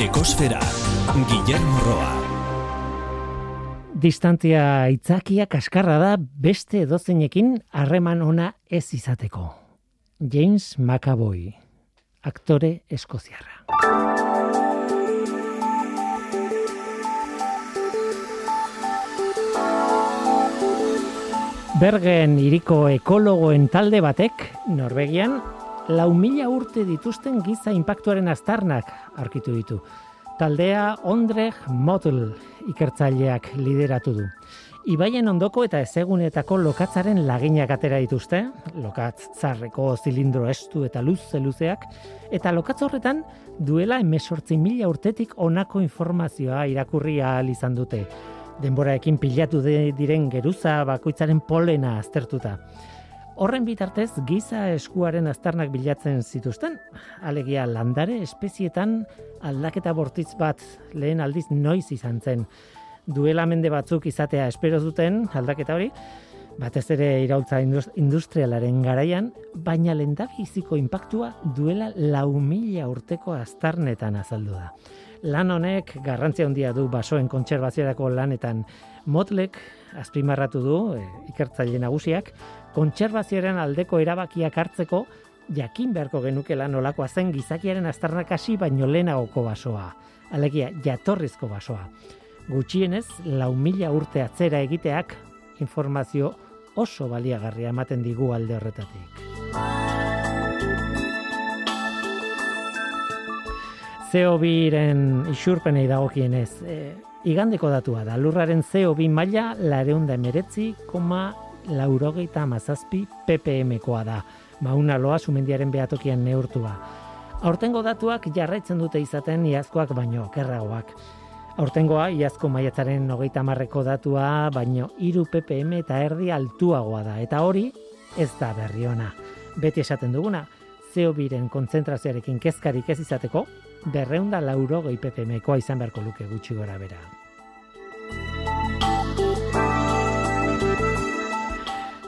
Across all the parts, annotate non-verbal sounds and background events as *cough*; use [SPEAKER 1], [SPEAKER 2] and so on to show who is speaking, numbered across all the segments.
[SPEAKER 1] Ekosfera, Guillermo Roa.
[SPEAKER 2] Distantzia itzakia kaskarra da beste dozenekin harreman ona ez izateko. James McAvoy, aktore eskoziarra. Bergen iriko ekologoen talde batek, Norvegian, lau mila urte dituzten giza inpaktuaren aztarnak arkitu ditu. Taldea Ondrej Motel ikertzaileak lideratu du. Ibaien ondoko eta ezegunetako lokatzaren laginak atera dituzte, lokatz zarreko zilindro estu eta luze luzeak, eta lokatz horretan duela emesortzi mila urtetik onako informazioa irakurria izan dute denboraekin pilatu de, diren geruza bakoitzaren polena aztertuta. Horren bitartez, giza eskuaren aztarnak bilatzen zituzten, alegia landare espezietan aldaketa bortitz bat lehen aldiz noiz izan zen. Duela mende batzuk izatea espero duten aldaketa hori, batez ere irautza industrialaren garaian, baina lendabiziko inpaktua duela lau mila urteko aztarnetan azaldu da. Lan honek garrantzia handia du basoen kontserbaziorako lanetan. Motlek azpimarratu du e, ikertzaile nagusiak kontserbazioaren aldeko erabakiak hartzeko jakin beharko genukela nolakoa zen gizakiaren aztarnak hasi baino lehenagoko basoa. Alegia jatorrizko basoa. Gutxienez, lau mila urte atzera egiteak informazio oso baliagarria ematen digu alde horretatik. CO2-ren isurpenei dagokienez, e, igandeko datua da, lurraren CO2 maila lareunda emeretzi, koma laurogeita amazazpi ppm-koa da, mauna loa sumendiaren behatokian neurtua. Aurtengo datuak jarraitzen dute izaten iazkoak baino, kerragoak. Aurtengoa, iazko maiatzaren hogeita marreko datua, baino iru ppm eta erdi altuagoa da, eta hori ez da berriona. Beti esaten duguna, CO2-ren kontzentrazioarekin kezkarik ez izateko, berreunda lauro gehi ppm-koa izan beharko luke gutxi gora bera.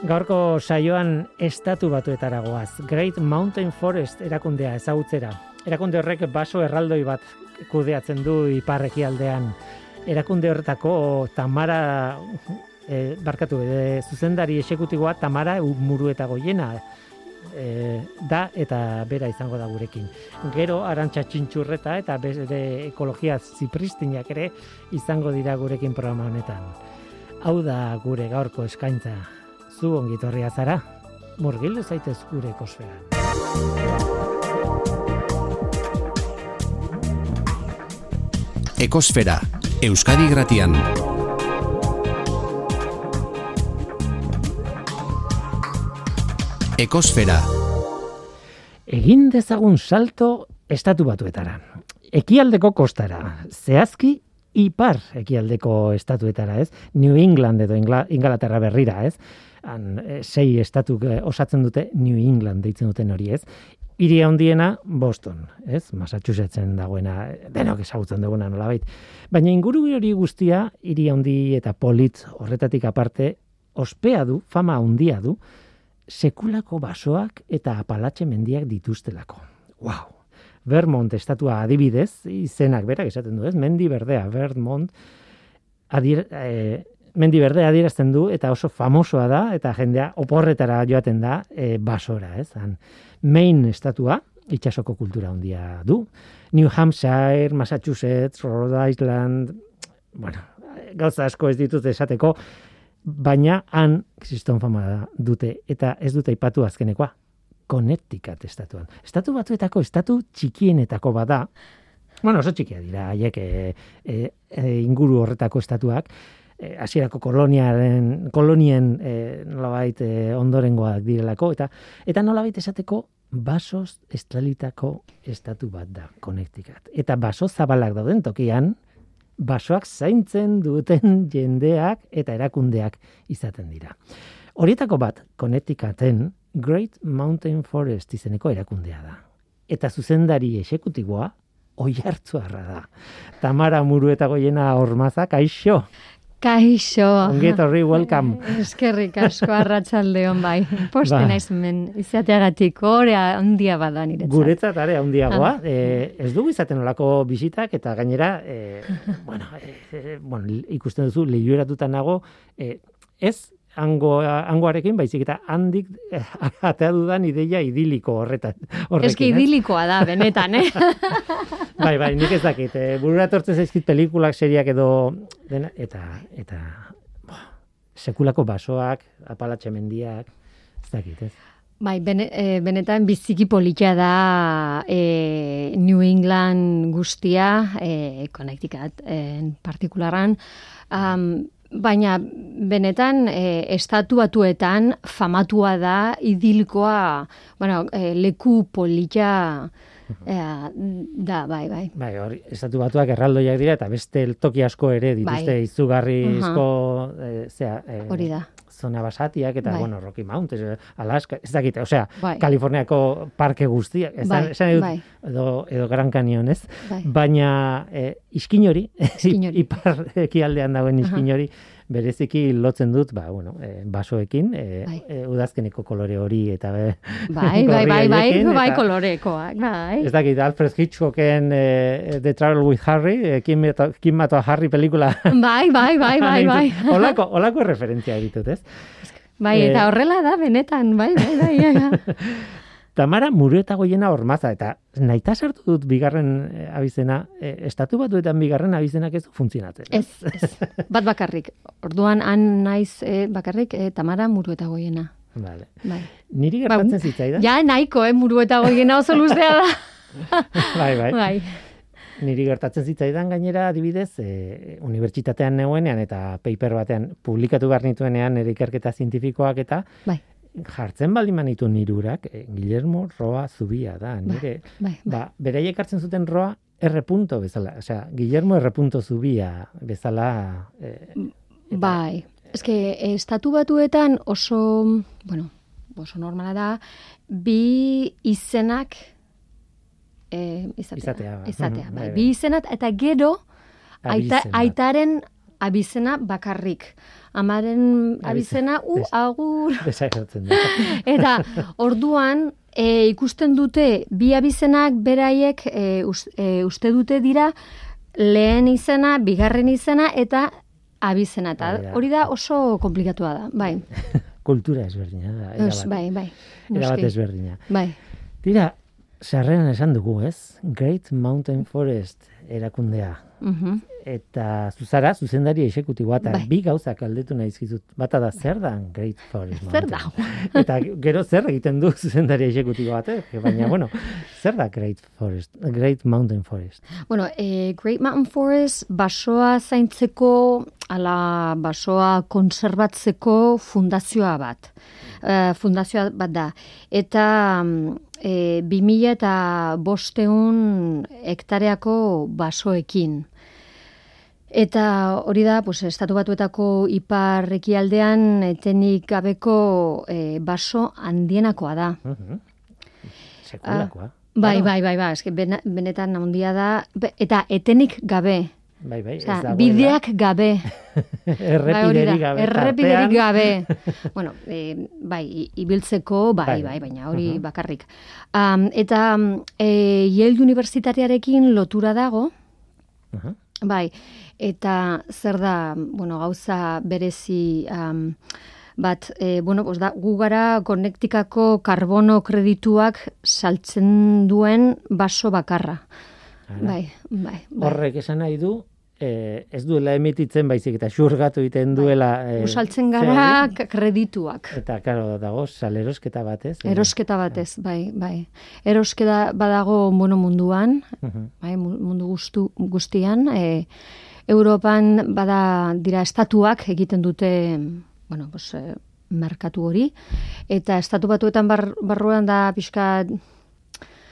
[SPEAKER 2] Gaurko saioan estatu batuetara goaz. Great Mountain Forest erakundea ezagutzera. Erakunde horrek baso erraldoi bat kudeatzen du iparreki aldean. Erakunde horretako Tamara e, barkatu, e, zuzendari esekutiboa Tamara muru eta goiena e, da eta bera izango da gurekin. Gero arantxa txintxurreta eta bere ekologia zipristinak ere izango dira gurekin programa honetan. Hau da gure gaurko eskaintza. Zu ongitorria zara, murgildu zaitez gure ekosfera.
[SPEAKER 1] Ekosfera, Euskadi Gratian. Ekosfera.
[SPEAKER 2] Egin dezagun salto estatu batuetara. Ekialdeko kostara. Zehazki ipar ekialdeko estatuetara, ez? New England edo Inglaterra berrira, ez? Han, e, sei estatu eh, osatzen dute New England deitzen duten hori, ez? Iria handiena Boston, ez? Massachusettsen dagoena, denok ezagutzen duguna nolabait. Baina inguru hori guztia, iria handi eta polit horretatik aparte, ospea du, fama handia du, sekulako basoak eta apalatxe mendiak dituztelako. Wow! Vermont estatua adibidez, izenak berak esaten du, ez? Mendi berdea, Vermont, adir, e, mendi berdea adierazten du, eta oso famosoa da, eta jendea oporretara joaten da e, basora, ez? Han, Maine estatua, itxasoko kultura handia du. New Hampshire, Massachusetts, Rhode Island, bueno, gauza asko ez ditut esateko, baina han kriston fama dute eta ez dute aipatu azkenekoa Connecticut estatuan. Estatu batuetako estatu txikienetako bada. Bueno, oso txikia dira haiek e, e, inguru horretako estatuak hasierako koloniaren kolonien e, nolabait e, ondorengoak direlako eta eta nolabait esateko basos estralitako estatu bat da Connecticut. Eta baso zabalak dauden tokian basoak zaintzen duten jendeak eta erakundeak izaten dira. Horietako bat, Connecticuten Great Mountain Forest izeneko erakundea da. Eta zuzendari esekutiboa oi hartzuarra da. Tamara muru eta goiena ormazak, aixo?
[SPEAKER 3] Kaixo.
[SPEAKER 2] Ongi etorri, welcome. *laughs*
[SPEAKER 3] Eskerrik asko arratsaldeon bai. Poste
[SPEAKER 2] Ba.
[SPEAKER 3] naiz hemen izateagatik orea handia bada niretzat.
[SPEAKER 2] Guretzat are handiagoa,
[SPEAKER 3] Ah.
[SPEAKER 2] eh, ez dugu izaten olako bisitak eta gainera, eh, *laughs* bueno, eh, bueno, ikusten duzu lehioeratuta nago, eh, ez hango, hangoarekin, baizik eta handik eh, *laughs* atea dudan ideia idiliko horretan. horrekin,
[SPEAKER 3] Eski idilikoa da, benetan, eh? *laughs*
[SPEAKER 2] Bai, bai, nik ez dakit. E, burura etortzen zaizkit pelikulak, seriak edo dena, eta, eta boh, sekulako basoak, apalatxe mendiak, ez dakit, ez?
[SPEAKER 3] Bai, bene, e, benetan biziki politia da e, New England guztia, e, Connecticut en partikularan, um, baina benetan e, estatu batuetan famatua da idilikoa, bueno, e, leku politia e, da, bai, bai.
[SPEAKER 2] Bai, hori, estatu batuak erraldoiak dira, eta beste toki asko ere dituzte
[SPEAKER 3] Bai.
[SPEAKER 2] izugarrizko, eh, zea, eh,
[SPEAKER 3] Hori da.
[SPEAKER 2] Zona basatiak, eta,
[SPEAKER 3] Bai.
[SPEAKER 2] bueno, Rocky Mountains, Alaska, ez dakit, osea,
[SPEAKER 3] Bai.
[SPEAKER 2] Kaliforniako parke guztiak, ez
[SPEAKER 3] Bai,
[SPEAKER 2] esan
[SPEAKER 3] bai.
[SPEAKER 2] edo, edo Gran Canyon, ez?
[SPEAKER 3] Bai.
[SPEAKER 2] Baina eh, iskin hori, *laughs* ipar ekialdean dagoen iskin hori, bereziki lotzen dut, ba, bueno, eh, basoekin, eh,
[SPEAKER 3] Bai.
[SPEAKER 2] eh, udazkeneko kolore hori, eta eh,
[SPEAKER 3] Bai, *laughs* bai, bai, bai,
[SPEAKER 2] gorri
[SPEAKER 3] bai,
[SPEAKER 2] eta-
[SPEAKER 3] kolorekoak, bai.
[SPEAKER 2] Ez dakit, Alfred Hitchcocken eh, The Travel with Harry, eh, Kim, Kim mato Harry pelikula. *laughs*
[SPEAKER 3] Bai, bai, bai, bai, bai. *laughs*
[SPEAKER 2] olako, olako referentzia ditut, ez?
[SPEAKER 3] Bai,
[SPEAKER 2] Eh,
[SPEAKER 3] eta horrela da, benetan, bai, bai, bai, bai.
[SPEAKER 2] Tamara Murueta goiena ormaza, eta naita sartu dut bigarren eh, abizena, eh, estatu batuetan bigarren abizenak ez du funtzionatzen.
[SPEAKER 3] Ez, ez, bat bakarrik. Orduan, han naiz eh, bakarrik, eh, Tamara muru eta goiena.
[SPEAKER 2] Vale.
[SPEAKER 3] Bai.
[SPEAKER 2] Niri gertatzen zitzaidan.
[SPEAKER 3] Ja, nahiko, eh, muru eta goiena oso luzea da. *laughs*
[SPEAKER 2] bai, bai.
[SPEAKER 3] bai.
[SPEAKER 2] Niri gertatzen zitzaidan gainera adibidez, e, unibertsitatean neuenean eta paper batean publikatu behar nituenean nire ikerketa zientifikoak eta
[SPEAKER 3] Bai.
[SPEAKER 2] Jartzen baldin manitu nirurak, e, Guillermo Roa Zubia da, nire,
[SPEAKER 3] Bai, bai.
[SPEAKER 2] ba, beraiek hartzen zuten Roa R. bezala, osea, Guillermo R. Zubia bezala, e, eta-
[SPEAKER 3] Bai. Eske, estatu batuetan oso, bueno, oso normala da, bi izenak eh, izatea.
[SPEAKER 2] Izatea, bai.
[SPEAKER 3] Izatea, bai.
[SPEAKER 2] bai, bai.
[SPEAKER 3] Bi izenak, eta gero, aita, aitaren abizena bakarrik. Amaren abizena, u, agur. *laughs*
[SPEAKER 2] desagertzen da. *laughs*
[SPEAKER 3] Eta orduan e, ikusten dute bi abizenak beraiek e, us- e, uste dute dira lehen izena, bigarren izena eta abizena. Eta
[SPEAKER 2] Hori da.
[SPEAKER 3] hori da oso komplikatua da. Bai, *laughs*
[SPEAKER 2] Kultura ezberdina da. Erabat-
[SPEAKER 3] bai, bai.
[SPEAKER 2] Erabat ezberdina.
[SPEAKER 3] Bai,
[SPEAKER 2] Tira, sarreran esan dugu, ez? Great Mountain Forest erakundea.
[SPEAKER 3] mhm.
[SPEAKER 2] Eta zuzara, zuzendari esekutiboa, eta
[SPEAKER 3] Bai.
[SPEAKER 2] bi gauzak aldetu nahi zizut. Bata da, zer da Great Forest *laughs*
[SPEAKER 3] Zer
[SPEAKER 2] Mountain?
[SPEAKER 3] da?
[SPEAKER 2] Eta gero zer egiten du zuzendari esekutibo batek, *laughs* baina, bueno, zer da Great Forest, Great Mountain Forest?
[SPEAKER 3] Bueno, e, Great Mountain Forest basoa zaintzeko, ala basoa konserbatzeko fundazioa bat. E, fundazioa bat da. Eta e, 2000 eta bosteun hektareako basoekin. Eta hori da, pues, estatu batuetako ipar ekialdean etenik gabeko e, baso handienakoa da.
[SPEAKER 2] Mhm. Sekulakoa.
[SPEAKER 3] Bai,
[SPEAKER 2] Claro.
[SPEAKER 3] bai, bai, bai, eske benetan handia da, eta etenik gabe,
[SPEAKER 2] Bai, bai, ez dagoela.
[SPEAKER 3] bideak gabe, *laughs* bai, da,
[SPEAKER 2] errepiderik gabe.
[SPEAKER 3] errepiderik gabe. *laughs* bueno, e, bai, ibiltzeko, bai,
[SPEAKER 2] Bai.
[SPEAKER 3] bai, baina hori
[SPEAKER 2] Mhm.
[SPEAKER 3] bakarrik. Um, eta e, Yale Unibertsitatearekin lotura dago,
[SPEAKER 2] Aha.
[SPEAKER 3] Bai, eta zer da, bueno, gauza berezi um, bat, e, bueno, pues da, gu gara konektikako karbono kredituak saltzen duen baso bakarra.
[SPEAKER 2] Ara.
[SPEAKER 3] Bai, bai, bai.
[SPEAKER 2] Horrek esan nahi du, eh, ez duela emititzen baizik eta xurgatu egiten duela. Eh,
[SPEAKER 3] Gu saltzen
[SPEAKER 2] zer
[SPEAKER 3] gara k- kredituak.
[SPEAKER 2] Eta, karo, dago, salerosketa batez. eh?
[SPEAKER 3] Erosketa batez, bai, bai. Erosketa badago bueno munduan,
[SPEAKER 2] Mhm.
[SPEAKER 3] bai, mu- mundu guztu, guztian, e, Europan bada dira estatuak egiten dute, bueno, pues, e, merkatu hori, eta estatu batuetan bar, barruan da pixka,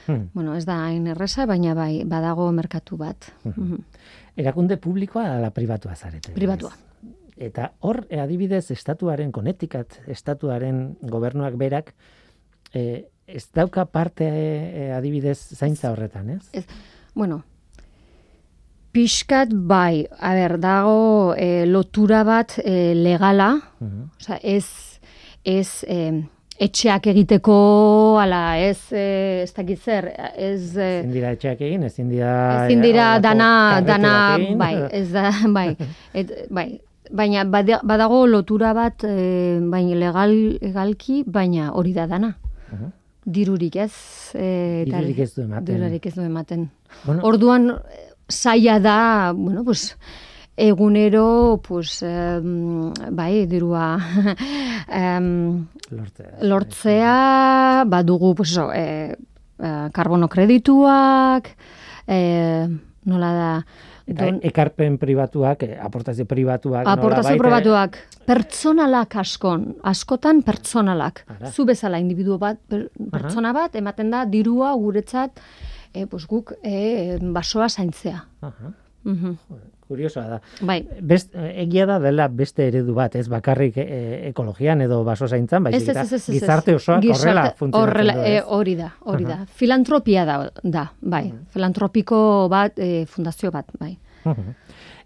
[SPEAKER 2] Hmm.
[SPEAKER 3] bueno, ez da hain erresa, baina bai, badago merkatu bat. Mhm.
[SPEAKER 2] Erakunde publikoa ala pribatua zarete.
[SPEAKER 3] Pribatua.
[SPEAKER 2] Eta hor, eh, adibidez, estatuaren, konetikat, estatuaren gobernuak berak, eh, ez dauka parte eh, adibidez zaintza horretan, ez?
[SPEAKER 3] Ez, bueno, Piskat bai, a ber, dago e, lotura bat e, legala,
[SPEAKER 2] Mhm.
[SPEAKER 3] osea, ez, ez e, etxeak egiteko, ala, ez, e, ez dakit zer, ez... E,
[SPEAKER 2] Ezin dira etxeak egin, ezin dira...
[SPEAKER 3] ezin dira
[SPEAKER 2] holako
[SPEAKER 3] dana, dana,
[SPEAKER 2] egin.
[SPEAKER 3] bai, ez da, *laughs* bai, et, bai, baina bada- badago lotura bat, e, baina legal, legalki, baina hori da dana.
[SPEAKER 2] Mhm.
[SPEAKER 3] Dirurik ez. E,
[SPEAKER 2] Dirurik ez du ematen.
[SPEAKER 3] Dirurik ez du ematen.
[SPEAKER 2] Bueno,
[SPEAKER 3] Orduan, zaila da, bueno, pues, egunero, pues, em, bai, dirua, *laughs* em,
[SPEAKER 2] lortzea.
[SPEAKER 3] lortzea, badugu, pues, eso, e, karbono kredituak, e, nola da,
[SPEAKER 2] Eta
[SPEAKER 3] don-
[SPEAKER 2] ekarpen pribatuak, eh, aportazio pribatuak,
[SPEAKER 3] aportazio
[SPEAKER 2] eh,
[SPEAKER 3] probatuak, pertsonalak askon, askotan pertsonalak.
[SPEAKER 2] Ara.
[SPEAKER 3] Zu bezala individuo bat, per, pertsona bat, ematen da dirua guretzat, e, pues, guk e, basoa zaintzea.
[SPEAKER 2] Aha,
[SPEAKER 3] Mhm.
[SPEAKER 2] kuriosoa da.
[SPEAKER 3] Bai,
[SPEAKER 2] Best, egia da dela beste eredu bat, ez bakarrik eh, ekologian edo baso zaintzan, baizik eta gizarte
[SPEAKER 3] Gizarte-
[SPEAKER 2] horrela funtzionatzen
[SPEAKER 3] e, hori da, hori da. Filantropia da, da bai. Filantropiko bat, e, fundazio bat, bai.
[SPEAKER 2] Mhm.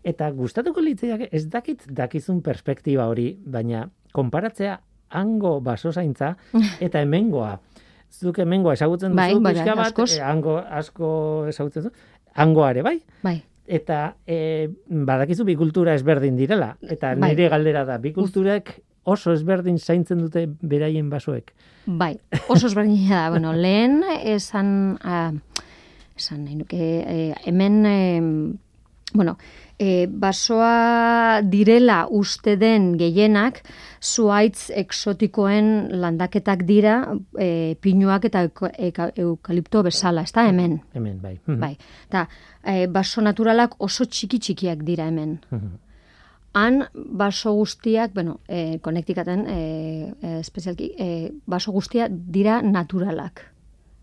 [SPEAKER 2] Eta gustatuko litzaidak ez dakit dakizun perspektiba hori, baina konparatzea hango baso zaintza *laughs* eta hemengoa. Zuk hemengoa ezagutzen duzu
[SPEAKER 3] Bai, bai,
[SPEAKER 2] pixka
[SPEAKER 3] bai,
[SPEAKER 2] bat, eh, hango asko ezagutzen duzu. Hangoa ere bai,
[SPEAKER 3] Bai.
[SPEAKER 2] eta e, badakizu bi kultura ezberdin direla. Eta
[SPEAKER 3] Bai.
[SPEAKER 2] nire galdera da, bi kulturak oso ezberdin zaintzen dute beraien basoek.
[SPEAKER 3] Bai, oso ezberdina da. Bueno, lehen esan, ah, esan nahi nuke, eh, hemen, eh, bueno, eh, basoa direla uste den gehienak, zuaitz eksotikoen landaketak dira, eh, pinuak eta eukalipto bezala, ez da hemen.
[SPEAKER 2] Hemen, bai. Mhm.
[SPEAKER 3] Bai, eta eh, baso naturalak oso txiki txikiak dira hemen.
[SPEAKER 2] Mhm.
[SPEAKER 3] Han baso guztiak, bueno, e, konektikaten, e, e, espezialki, e, baso guztiak dira naturalak.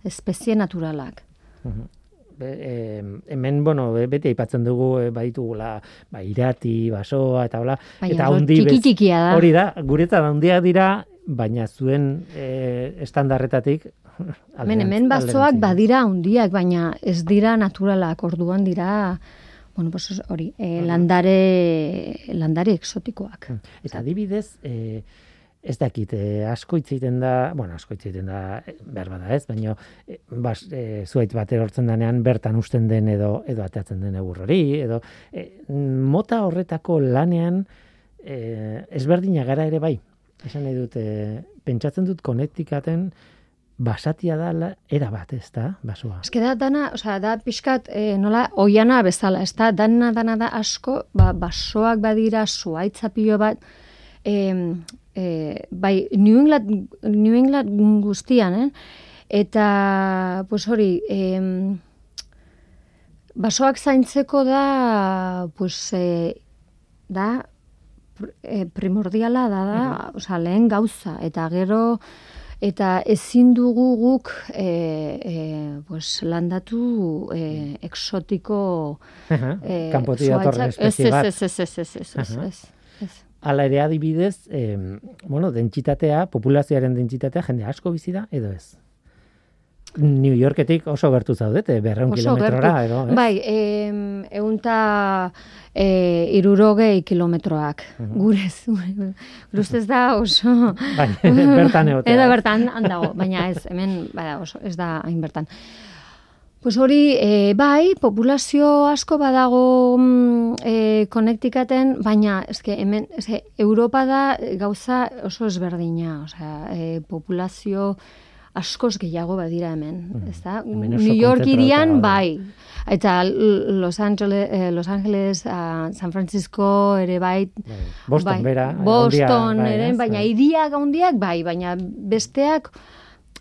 [SPEAKER 3] Espezie naturalak.
[SPEAKER 2] Be, eh, hemen, bueno, be- beti aipatzen dugu eh, baditugula, ba, irati, basoa, eta hola, eta
[SPEAKER 3] oso
[SPEAKER 2] handi
[SPEAKER 3] txiki da.
[SPEAKER 2] Hori da, guretzat handiak dira, baina zuen eh, estandarretatik *laughs*
[SPEAKER 3] Hemen, hemen
[SPEAKER 2] alderantziz.
[SPEAKER 3] badira handiak, baina ez dira naturalak, orduan dira, bueno, pues hori, e, landare, landare exotikoak.
[SPEAKER 2] Eta adibidez, eh, ez dakit, eh, asko hitz egiten da, bueno, asko hitz egiten da, eh, behar bada ez, baina eh, bas, eh, zuait bat erortzen denean bertan usten den edo edo atatzen den egur hori, edo eh, mota horretako lanean eh, ezberdina gara ere bai. Esan nahi dut, eh, pentsatzen dut konektikaten basatia da la, era bat, ez da, basoa.
[SPEAKER 3] Ez da dana, osea, da pixkat e, nola oiana bezala, ez da, dana dana da asko, ba, basoak badira, zuaitzapio bat, e, e, bai, New England, New England guztian, eh? Eta, pues hori, e, basoak zaintzeko da, pues, e, da, e, primordiala da, da, osea, lehen gauza, eta gero, eta ezin dugu guk e, e, pues, landatu e, exotiko e,
[SPEAKER 2] Kanpotik datorren
[SPEAKER 3] zuhaitzak.
[SPEAKER 2] espezie bat.
[SPEAKER 3] Ez, ez, ez, ez, ez, ez, ez, ez.
[SPEAKER 2] Hala ere adibidez, eh, bueno, dentsitatea, populazioaren dentsitatea jende asko bizi da edo ez? New Yorketik oso gertu zaudete, berreun kilometrora edo, ez?
[SPEAKER 3] Bai, em, eunta e, irurogei kilometroak. Gure zu, gure ustez da oso...
[SPEAKER 2] Bai, *laughs* bertan egotea.
[SPEAKER 3] Eta bertan handago, baina ez, hemen, bada, oso, ez da hain bertan. Pues hori, e, bai, populazio asko badago mm, e, konektikaten, baina eske hemen, eske, Europa da gauza oso ezberdina, osea, e, populazio askoz gehiago badira hemen, ez da?
[SPEAKER 2] Hemen oso
[SPEAKER 3] New York irian, bai, eta Los Angeles, eh, Los Angeles ah, San Francisco ere bai,
[SPEAKER 2] Bai, Boston
[SPEAKER 3] bai,
[SPEAKER 2] bera.
[SPEAKER 3] Boston
[SPEAKER 2] bai,
[SPEAKER 3] ere, baina
[SPEAKER 2] Bai.
[SPEAKER 3] hiriak handiak bai, baina besteak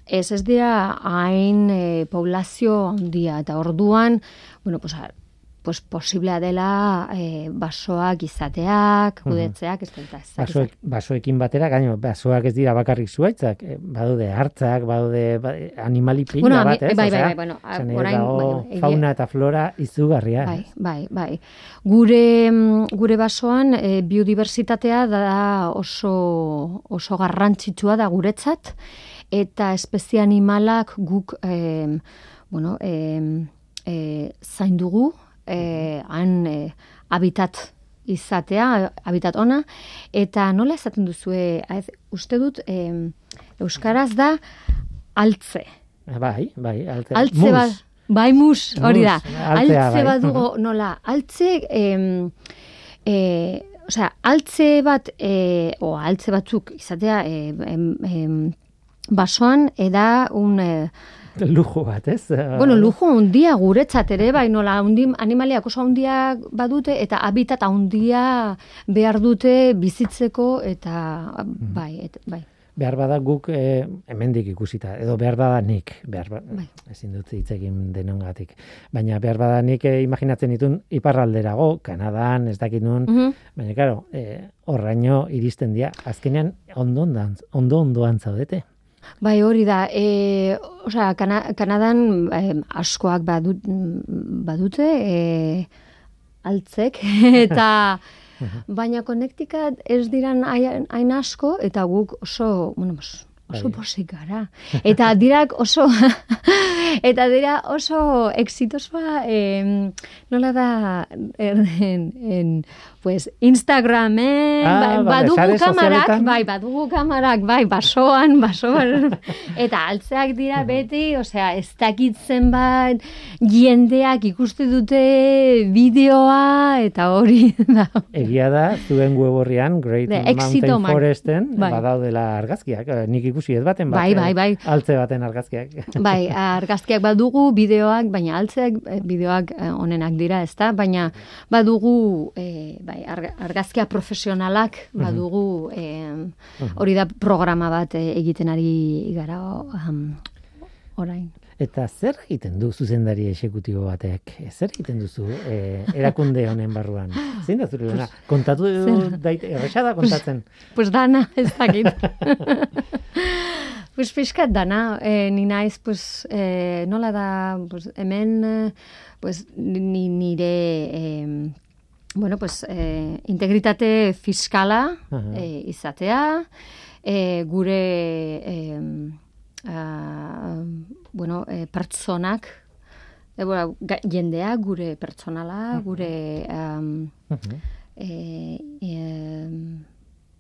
[SPEAKER 3] ez ez dira hain eh, poblazio handia eta orduan, bueno, pues, a- pues posiblea dela eh, basoak izateak, kudetzeak, ez da, ez da,
[SPEAKER 2] Basoek, basoekin batera, gaino, basoak ez dira bakarrik zuaitzak, eh, badaude hartzak, badaude ba, animali pila
[SPEAKER 3] Bueno,
[SPEAKER 2] bat, ez?
[SPEAKER 3] bai, bai, bai, bueno,
[SPEAKER 2] dut
[SPEAKER 3] orain,
[SPEAKER 2] dago
[SPEAKER 3] bueno, egia-
[SPEAKER 2] fauna eta flora izugarria.
[SPEAKER 3] Bai, bai, bai. Gure, mm, gure basoan e, biodiversitatea da oso, oso garrantzitsua da guretzat, eta espezie animalak guk, e, bueno, e, e, zain dugu, e, han e, habitat izatea, habitat ona, eta nola esaten duzue, ez, uste dut, e, Euskaraz da altze.
[SPEAKER 2] Bai, bai, altze.
[SPEAKER 3] Altze
[SPEAKER 2] Mus.
[SPEAKER 3] bat, bai mus, hori da.
[SPEAKER 2] Mus, altzea,
[SPEAKER 3] Altze
[SPEAKER 2] bai.
[SPEAKER 3] bat dugu, *laughs* nola, altze, em, e, osea, altze bat, e, o altze batzuk izatea, e, em, em, basoan, eda un... E,
[SPEAKER 2] Lujo bat, ez?
[SPEAKER 3] Bueno, lujo handia guretzat ere, bai, nola, hundi, animaliak oso handia badute, eta habitat handia behar dute bizitzeko, eta bai, et, bai.
[SPEAKER 2] behar bada guk eh, hemendik ikusita, edo behar bada nik, behar ba,
[SPEAKER 3] Bai.
[SPEAKER 2] ezin dut hitz egin denongatik. Baina behar bada nik eh, imaginatzen ditun iparralderago, Kanadan, ez dakit nun,
[SPEAKER 3] Mhm.
[SPEAKER 2] baina claro, eh, horraino iristen dira, azkenean ondo ondoan, ondo ondoan zaudete.
[SPEAKER 3] Bai, hori da. E, osea, Kana, Kanadan eh, askoak badut, badute, e, altzek, *laughs* eta baina konektikat ez diran hain asko, eta guk oso, bueno, oso
[SPEAKER 2] Bai.
[SPEAKER 3] posik gara. Eta dirak oso, *laughs* eta dira oso exitosoa, em, nola da, en, en, en pues, Instagramen,
[SPEAKER 2] Ah,
[SPEAKER 3] ba-
[SPEAKER 2] vale,
[SPEAKER 3] badugu
[SPEAKER 2] sare
[SPEAKER 3] kamarak,
[SPEAKER 2] sozialetan.
[SPEAKER 3] bai, badugu kamarak, bai, basoan, basoan, *laughs* eta altzeak dira beti, osea, ez dakitzen bat, jendeak ikuste dute bideoa, eta hori *laughs* da.
[SPEAKER 2] Egia da, zuen web horrian, Great
[SPEAKER 3] De, Exito
[SPEAKER 2] Mountain
[SPEAKER 3] Man.
[SPEAKER 2] Foresten,
[SPEAKER 3] Bai.
[SPEAKER 2] badaudela argazkiak, eh, nik ikusi ez baten bat,
[SPEAKER 3] Bai, bai, bai.
[SPEAKER 2] altze baten argazkiak.
[SPEAKER 3] Bai, *laughs* argazkiak badugu, bideoak, baina altzeak eh, bideoak eh, onenak dira, ezta? Baina badugu, eh, bai, arg- argazkia profesionalak badugu, eh, hori da programa bat eh, egiten ari gara um, orain.
[SPEAKER 2] Eta zer egiten du zuzendari exekutibo batek? Zer egiten duzu eh, erakunde honen barruan? Zein da zure lana? Kontatu daite, erresa da kontatzen.
[SPEAKER 3] Pues dana, ez dakit. pues pixkat dana, eh, ni naiz, pues, eh, nola da, pues, hemen, pues, ni, nire, eh, bueno, pues, eh, integritate fiskala
[SPEAKER 2] Aha.
[SPEAKER 3] eh, izatea, eh, gure, eh, ah, bueno, eh, pertsonak, eh, bueno, ga- jendea, gure pertsonala, gure... Um, eh, em,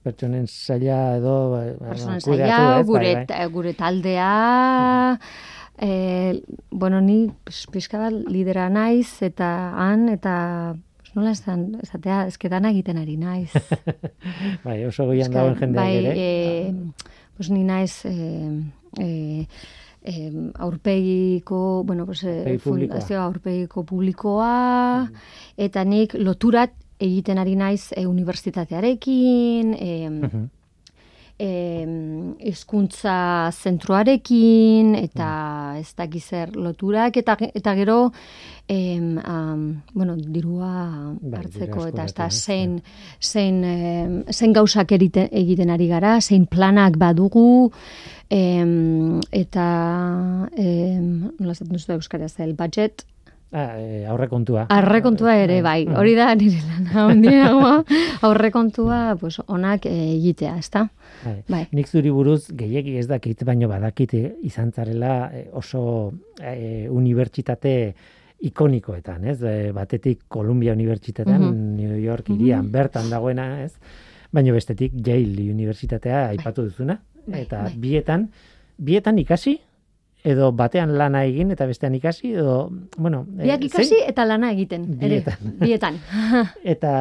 [SPEAKER 2] Pertsonen saila edo eh,
[SPEAKER 3] pertsonen
[SPEAKER 2] kudeatu,
[SPEAKER 3] zaila,
[SPEAKER 2] ez?
[SPEAKER 3] gure,
[SPEAKER 2] Bai, bai.
[SPEAKER 3] gure taldea, eh, bueno, ni pixka bat lidera naiz, eta han, eta nola esan, esatea, eskedana egiten ari naiz. *laughs*
[SPEAKER 2] bai, oso goian dagoen jendeak
[SPEAKER 3] bai,
[SPEAKER 2] ere.
[SPEAKER 3] eh, pues ni naiz eh, eh, eh, aurpegiko, bueno, pues, eh,
[SPEAKER 2] Aurpegi publikoa.
[SPEAKER 3] fundazio aurpegiko publikoa, eta nik loturat egiten ari naiz eh, unibertsitatearekin, eh,
[SPEAKER 2] Mhm.
[SPEAKER 3] em, hizkuntza zentroarekin eta ez dakiz zer loturak eta eta gero em, am, bueno, dirua
[SPEAKER 2] Bai,
[SPEAKER 3] hartzeko eta
[SPEAKER 2] ez?
[SPEAKER 3] zein zein em, zein gauzak erite, egiten ari gara, zein planak badugu em, eta em, nola esaten duzu euskaraz el budget
[SPEAKER 2] Ah, aurrekontua.
[SPEAKER 3] Arrekontua ere, bai. Hori da nire lana handiagoa. Aurrekontua, pues, onak eh, egitea, ezta?
[SPEAKER 2] Bai.
[SPEAKER 3] Bai.
[SPEAKER 2] Nik zuri buruz gehiegi ez dakit, baino badakit eh, izan zarela oso eh, unibertsitate ikonikoetan, ez? Batetik Columbia Unibertsitatean,
[SPEAKER 3] Mhm.
[SPEAKER 2] New York irian, bertan dagoena, ez? Baino bestetik Yale Unibertsitatea aipatu duzuna,
[SPEAKER 3] Bai,
[SPEAKER 2] eta
[SPEAKER 3] bai.
[SPEAKER 2] bietan, bietan ikasi, edo batean lana egin eta bestean ikasi, edo, bueno... eh,
[SPEAKER 3] Biak
[SPEAKER 2] zein-
[SPEAKER 3] ikasi eta lana egiten. Ere,
[SPEAKER 2] Bietan. *laughs*
[SPEAKER 3] bietan. *laughs*
[SPEAKER 2] Eta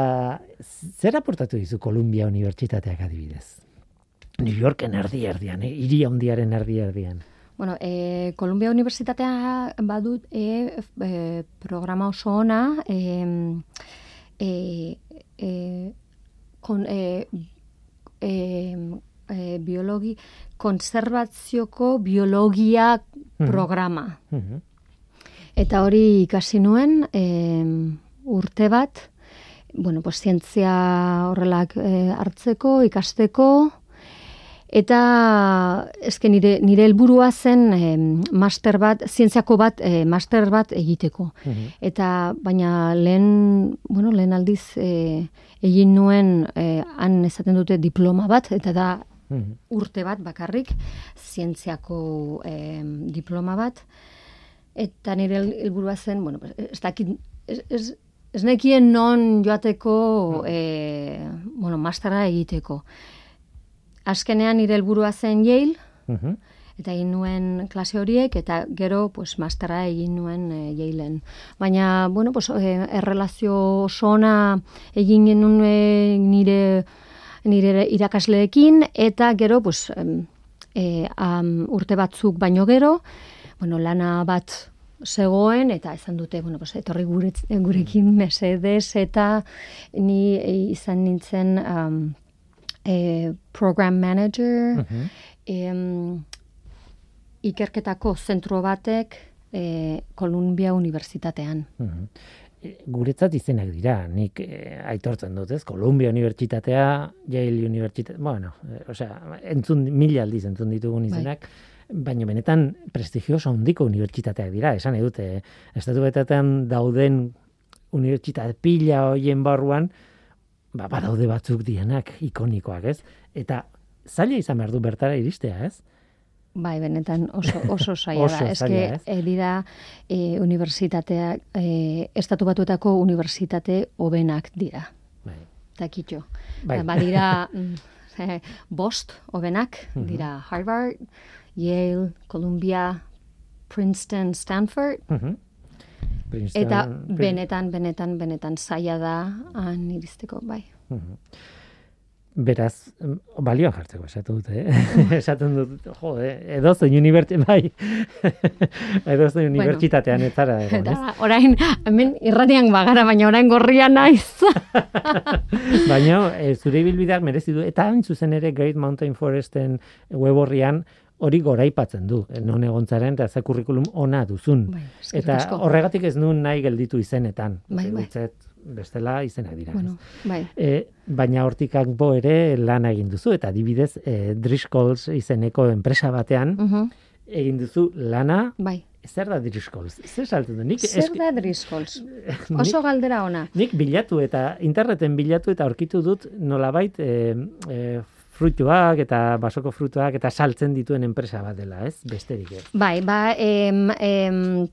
[SPEAKER 2] zer aportatu dizu Columbia Unibertsitateak adibidez? New Yorken erdi erdian, eh? hiri handiaren erdi erdian.
[SPEAKER 3] bueno, e, Columbia Unibertsitatea badut e, e, programa oso ona, e, e, e, kon, e, e, e, biologi, konservatzioko biologia. Programa.
[SPEAKER 2] Mhm.
[SPEAKER 3] Eta hori ikasi nuen em, urte bat, bueno, pues, zientzia horrelak eh, hartzeko, ikasteko, eta eske nire, nire helburua zen em, master bat, zientziako bat, eh, master bat egiteko.
[SPEAKER 2] Mhm.
[SPEAKER 3] Eta baina lehen, bueno, lehen aldiz eh, egin nuen eh, han esaten dute diploma bat, eta da
[SPEAKER 2] Mhm.
[SPEAKER 3] urte bat bakarrik, zientziako em, diploma bat, eta nire hel- helburua zen, bueno, ez dakit ez, ez, ez nekien non joateko, e, bueno, mastera egiteko. Azkenean nire helburua zen Yale,
[SPEAKER 2] Mhm.
[SPEAKER 3] eta egin nuen klase horiek, eta gero, pues, mastera egin nuen e, Yalen. Baina, bueno, pues, e, errelazio oso ona egin genuen e, nire, nire irakasleekin, eta gero, pues, e, am, urte batzuk baino gero, bueno, lana bat zegoen, eta esan dute, bueno, pues, etorri guretz, gurekin mesedez, eta ni izan nintzen um, e, program manager,
[SPEAKER 2] Mhm.
[SPEAKER 3] em, ikerketako zentro batek e, Columbia Unibertsitatean.
[SPEAKER 2] Mhm. E, Guretzat izenak dira, nik eh, aitortzen dut, ez? Columbia Unibertsitatea, Yale Unibertsitatea, bueno, eh, osea, entzun, mila aldiz entzun ditugun izenak, baina benetan prestigioso handiko unibertsitateak dira, esan edute, estatu betatean dauden unibertsitate pila hoien barruan, ba, badaude batzuk dienak, ikonikoak, ez? Eta zaila izan behar du bertara iristea, ez?
[SPEAKER 3] Bai, benetan oso, oso *laughs*
[SPEAKER 2] Oso
[SPEAKER 3] da. Ez? eh, dira e, unibertsitateak, e, estatu batuetako unibertsitate hobenak dira.
[SPEAKER 2] Bai.
[SPEAKER 3] Eta kitxo.
[SPEAKER 2] Bai.
[SPEAKER 3] Badira *laughs* mm, eh, bost hobenak,
[SPEAKER 2] Mhm.
[SPEAKER 3] dira Harvard, Yale, Columbia, Princeton, Stanford,
[SPEAKER 2] Mhm. Princeton,
[SPEAKER 3] eta benetan, benetan, benetan zaila da han iristeko, bai.
[SPEAKER 2] Mhm. Beraz, balioan jartzeko esatu dute, eh? *laughs* esaten dut, jo, eh? edo zein uniberti, *laughs* bai, edo zein unibertsitatean ez zara egon, ez?
[SPEAKER 3] Eta orain, hemen irratian bagara, baina orain gorria naiz. *laughs*
[SPEAKER 2] Baina, e, zure ibilbideak merezi du, eta hain zuzen ere Great Mountain Foresten web horrian hori goraipatzen du, eh, non egontzaren, eta ze kurrikulum ona duzun.
[SPEAKER 3] Bai,
[SPEAKER 2] eta horregatik ez nuen nahi gelditu izenetan.
[SPEAKER 3] Bai, bai.
[SPEAKER 2] Gutzet, bestela izenak dira.
[SPEAKER 3] bueno, bai.
[SPEAKER 2] E, baina hortik bo ere lan egin duzu, eta adibidez e, Driscolls izeneko enpresa batean
[SPEAKER 3] Mhm,
[SPEAKER 2] egin duzu lana,
[SPEAKER 3] bai.
[SPEAKER 2] zer da Driscolls? Zer saltu du? Nik,
[SPEAKER 3] Zer
[SPEAKER 2] eski-
[SPEAKER 3] da Driscolls? *laughs* Oso galdera ona.
[SPEAKER 2] nik bilatu eta interneten bilatu eta aurkitu dut nolabait e, e, fruituak eta basoko frutuak eta saltzen dituen enpresa bat dela, ez? Besterik ez.
[SPEAKER 3] Bai, ba, em, em,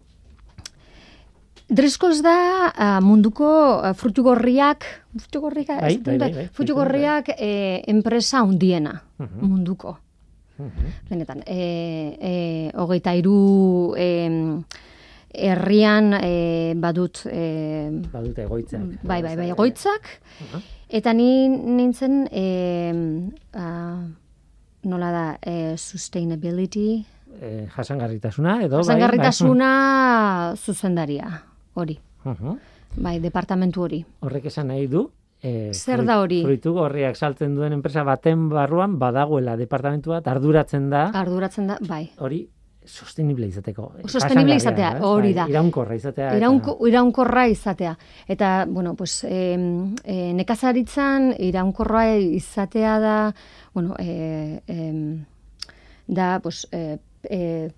[SPEAKER 3] Driscolls da ah, munduko ah, frutu gorriak, frutu gorriak,
[SPEAKER 2] Bai, bai, bai, bai,
[SPEAKER 3] frutu
[SPEAKER 2] frutu
[SPEAKER 3] gorriak eh, enpresa hundiena
[SPEAKER 2] Mhm.
[SPEAKER 3] munduko.
[SPEAKER 2] Mhm.
[SPEAKER 3] Benetan, e, e, hogeita iru em, herrian e, badut e,
[SPEAKER 2] Badute egoitzak.
[SPEAKER 3] bai, bai, bai, egoitzak,
[SPEAKER 2] Aha.
[SPEAKER 3] eta ni nintzen e, a, nola da, e, sustainability,
[SPEAKER 2] E, jasangarritasuna edo bai,
[SPEAKER 3] Jasangarritasuna zuzendaria, hori.
[SPEAKER 2] bai. Mhm.
[SPEAKER 3] Bai, departamentu hori.
[SPEAKER 2] Horrek esan nahi du, e,
[SPEAKER 3] Zer da hori?
[SPEAKER 2] Fruitu gorriak saltzen duen enpresa baten barruan badagoela departamentu bat arduratzen da
[SPEAKER 3] Arduratzen da, bai.
[SPEAKER 2] hori sostenible izateko.
[SPEAKER 3] Sostenible
[SPEAKER 2] jasangarria,
[SPEAKER 3] izatea, hori
[SPEAKER 2] Bai,
[SPEAKER 3] da.
[SPEAKER 2] Iraunkorra izatea. eta-
[SPEAKER 3] Iraunko, iraunkorra izatea. Eta, bueno, pues, e, e, nekazaritzan iraunkorra izatea da, bueno, e, em, da, pues, e, e,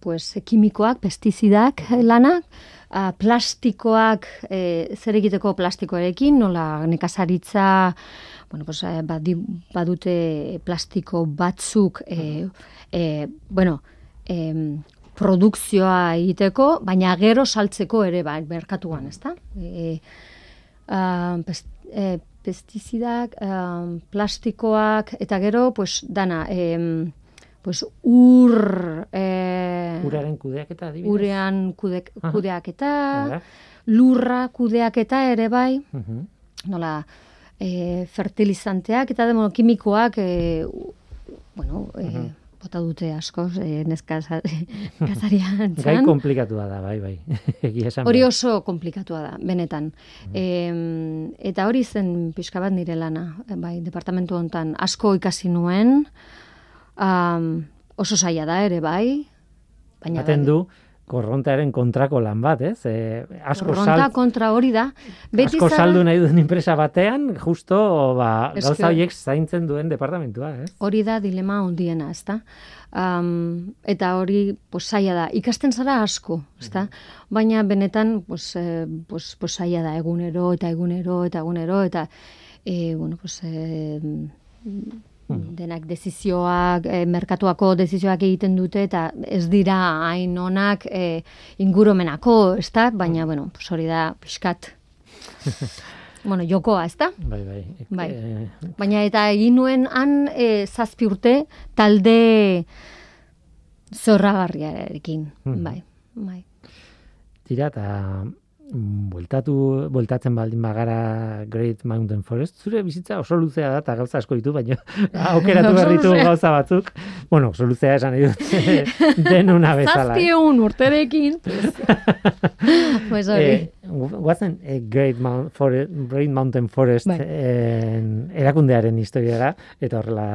[SPEAKER 3] pues, kimikoak, pestizidak lanak, a, plastikoak, e, zer egiteko plastikoarekin, nola nekazaritza, bueno, pues, eh, badi, badute plastiko batzuk, e, e, bueno, em, produkzioa egiteko, baina gero saltzeko ere bai, merkatuan, ezta? E, ah, pest, e, pestizidak, ah, plastikoak, eta gero, pues, dana, em, pues, ur, e,
[SPEAKER 2] Uraren kudeaketa adibidez.
[SPEAKER 3] urean kudek, kudeaketa, lurra kudeaketa ere bai,
[SPEAKER 2] Mhm.
[SPEAKER 3] nola, e, fertilizanteak eta demo, kimikoak, e, bueno, e,
[SPEAKER 2] Mhm.
[SPEAKER 3] bota dute asko, e, neskasa, nekazarian *laughs*
[SPEAKER 2] Gai komplikatua da, bai, bai. *laughs* Egia esan.
[SPEAKER 3] Hori
[SPEAKER 2] behar.
[SPEAKER 3] oso komplikatua da, benetan. Em, eta hori zen pixka bat nire lana, bai, departamentu hontan asko ikasi nuen, am, oso zaila da ere, bai, baina
[SPEAKER 2] Ematen
[SPEAKER 3] bai,
[SPEAKER 2] du korrontearen kontrako lan bat, ez? E, asko
[SPEAKER 3] korronta
[SPEAKER 2] sal,
[SPEAKER 3] kontra hori da. Beti
[SPEAKER 2] asko
[SPEAKER 3] zara-
[SPEAKER 2] saldu nahi duen enpresa batean, justo ba, gauza horiek zaintzen duen departamentua, ez?
[SPEAKER 3] Hori da dilema hondiena, ezta? Um, eta hori pues, zaila da. Ikasten zara asko, ezta? Baina benetan pues, eh, pues, pues, zaila da egunero eta egunero eta egunero eta eh, bueno, pues, eh, denak dezizioak, e, merkatuako dezizioak egiten dute, eta ez dira hain onak e, ingurumenako, ez da? Baina, bueno, pues hori da, pixkat. *laughs* bueno, jokoa, ez da?
[SPEAKER 2] Bai, bai.
[SPEAKER 3] Bai.
[SPEAKER 2] Eh,
[SPEAKER 3] Baina eta egin nuen han e, zazpi urte talde zorragarriarekin.
[SPEAKER 2] Mhm.
[SPEAKER 3] Bai, bai.
[SPEAKER 2] tira, eta mm, bueltatu, bueltatzen baldin bagara Great Mountain Forest, zure bizitza oso luzea da, eta gauza asko ditu, baina *laughs* *laughs* aukeratu
[SPEAKER 3] Oso
[SPEAKER 2] behar ditu
[SPEAKER 3] luzea.
[SPEAKER 2] gauza batzuk. Bueno, oso luzea esan nahi dut, *laughs* denuna bezala. Eh.
[SPEAKER 3] egun urterekin. pues hori.
[SPEAKER 2] Eh, gu- guazen eh, Great, Mount Forest, Great Mountain Forest
[SPEAKER 3] Bai.
[SPEAKER 2] eh, erakundearen historiara, eta horrela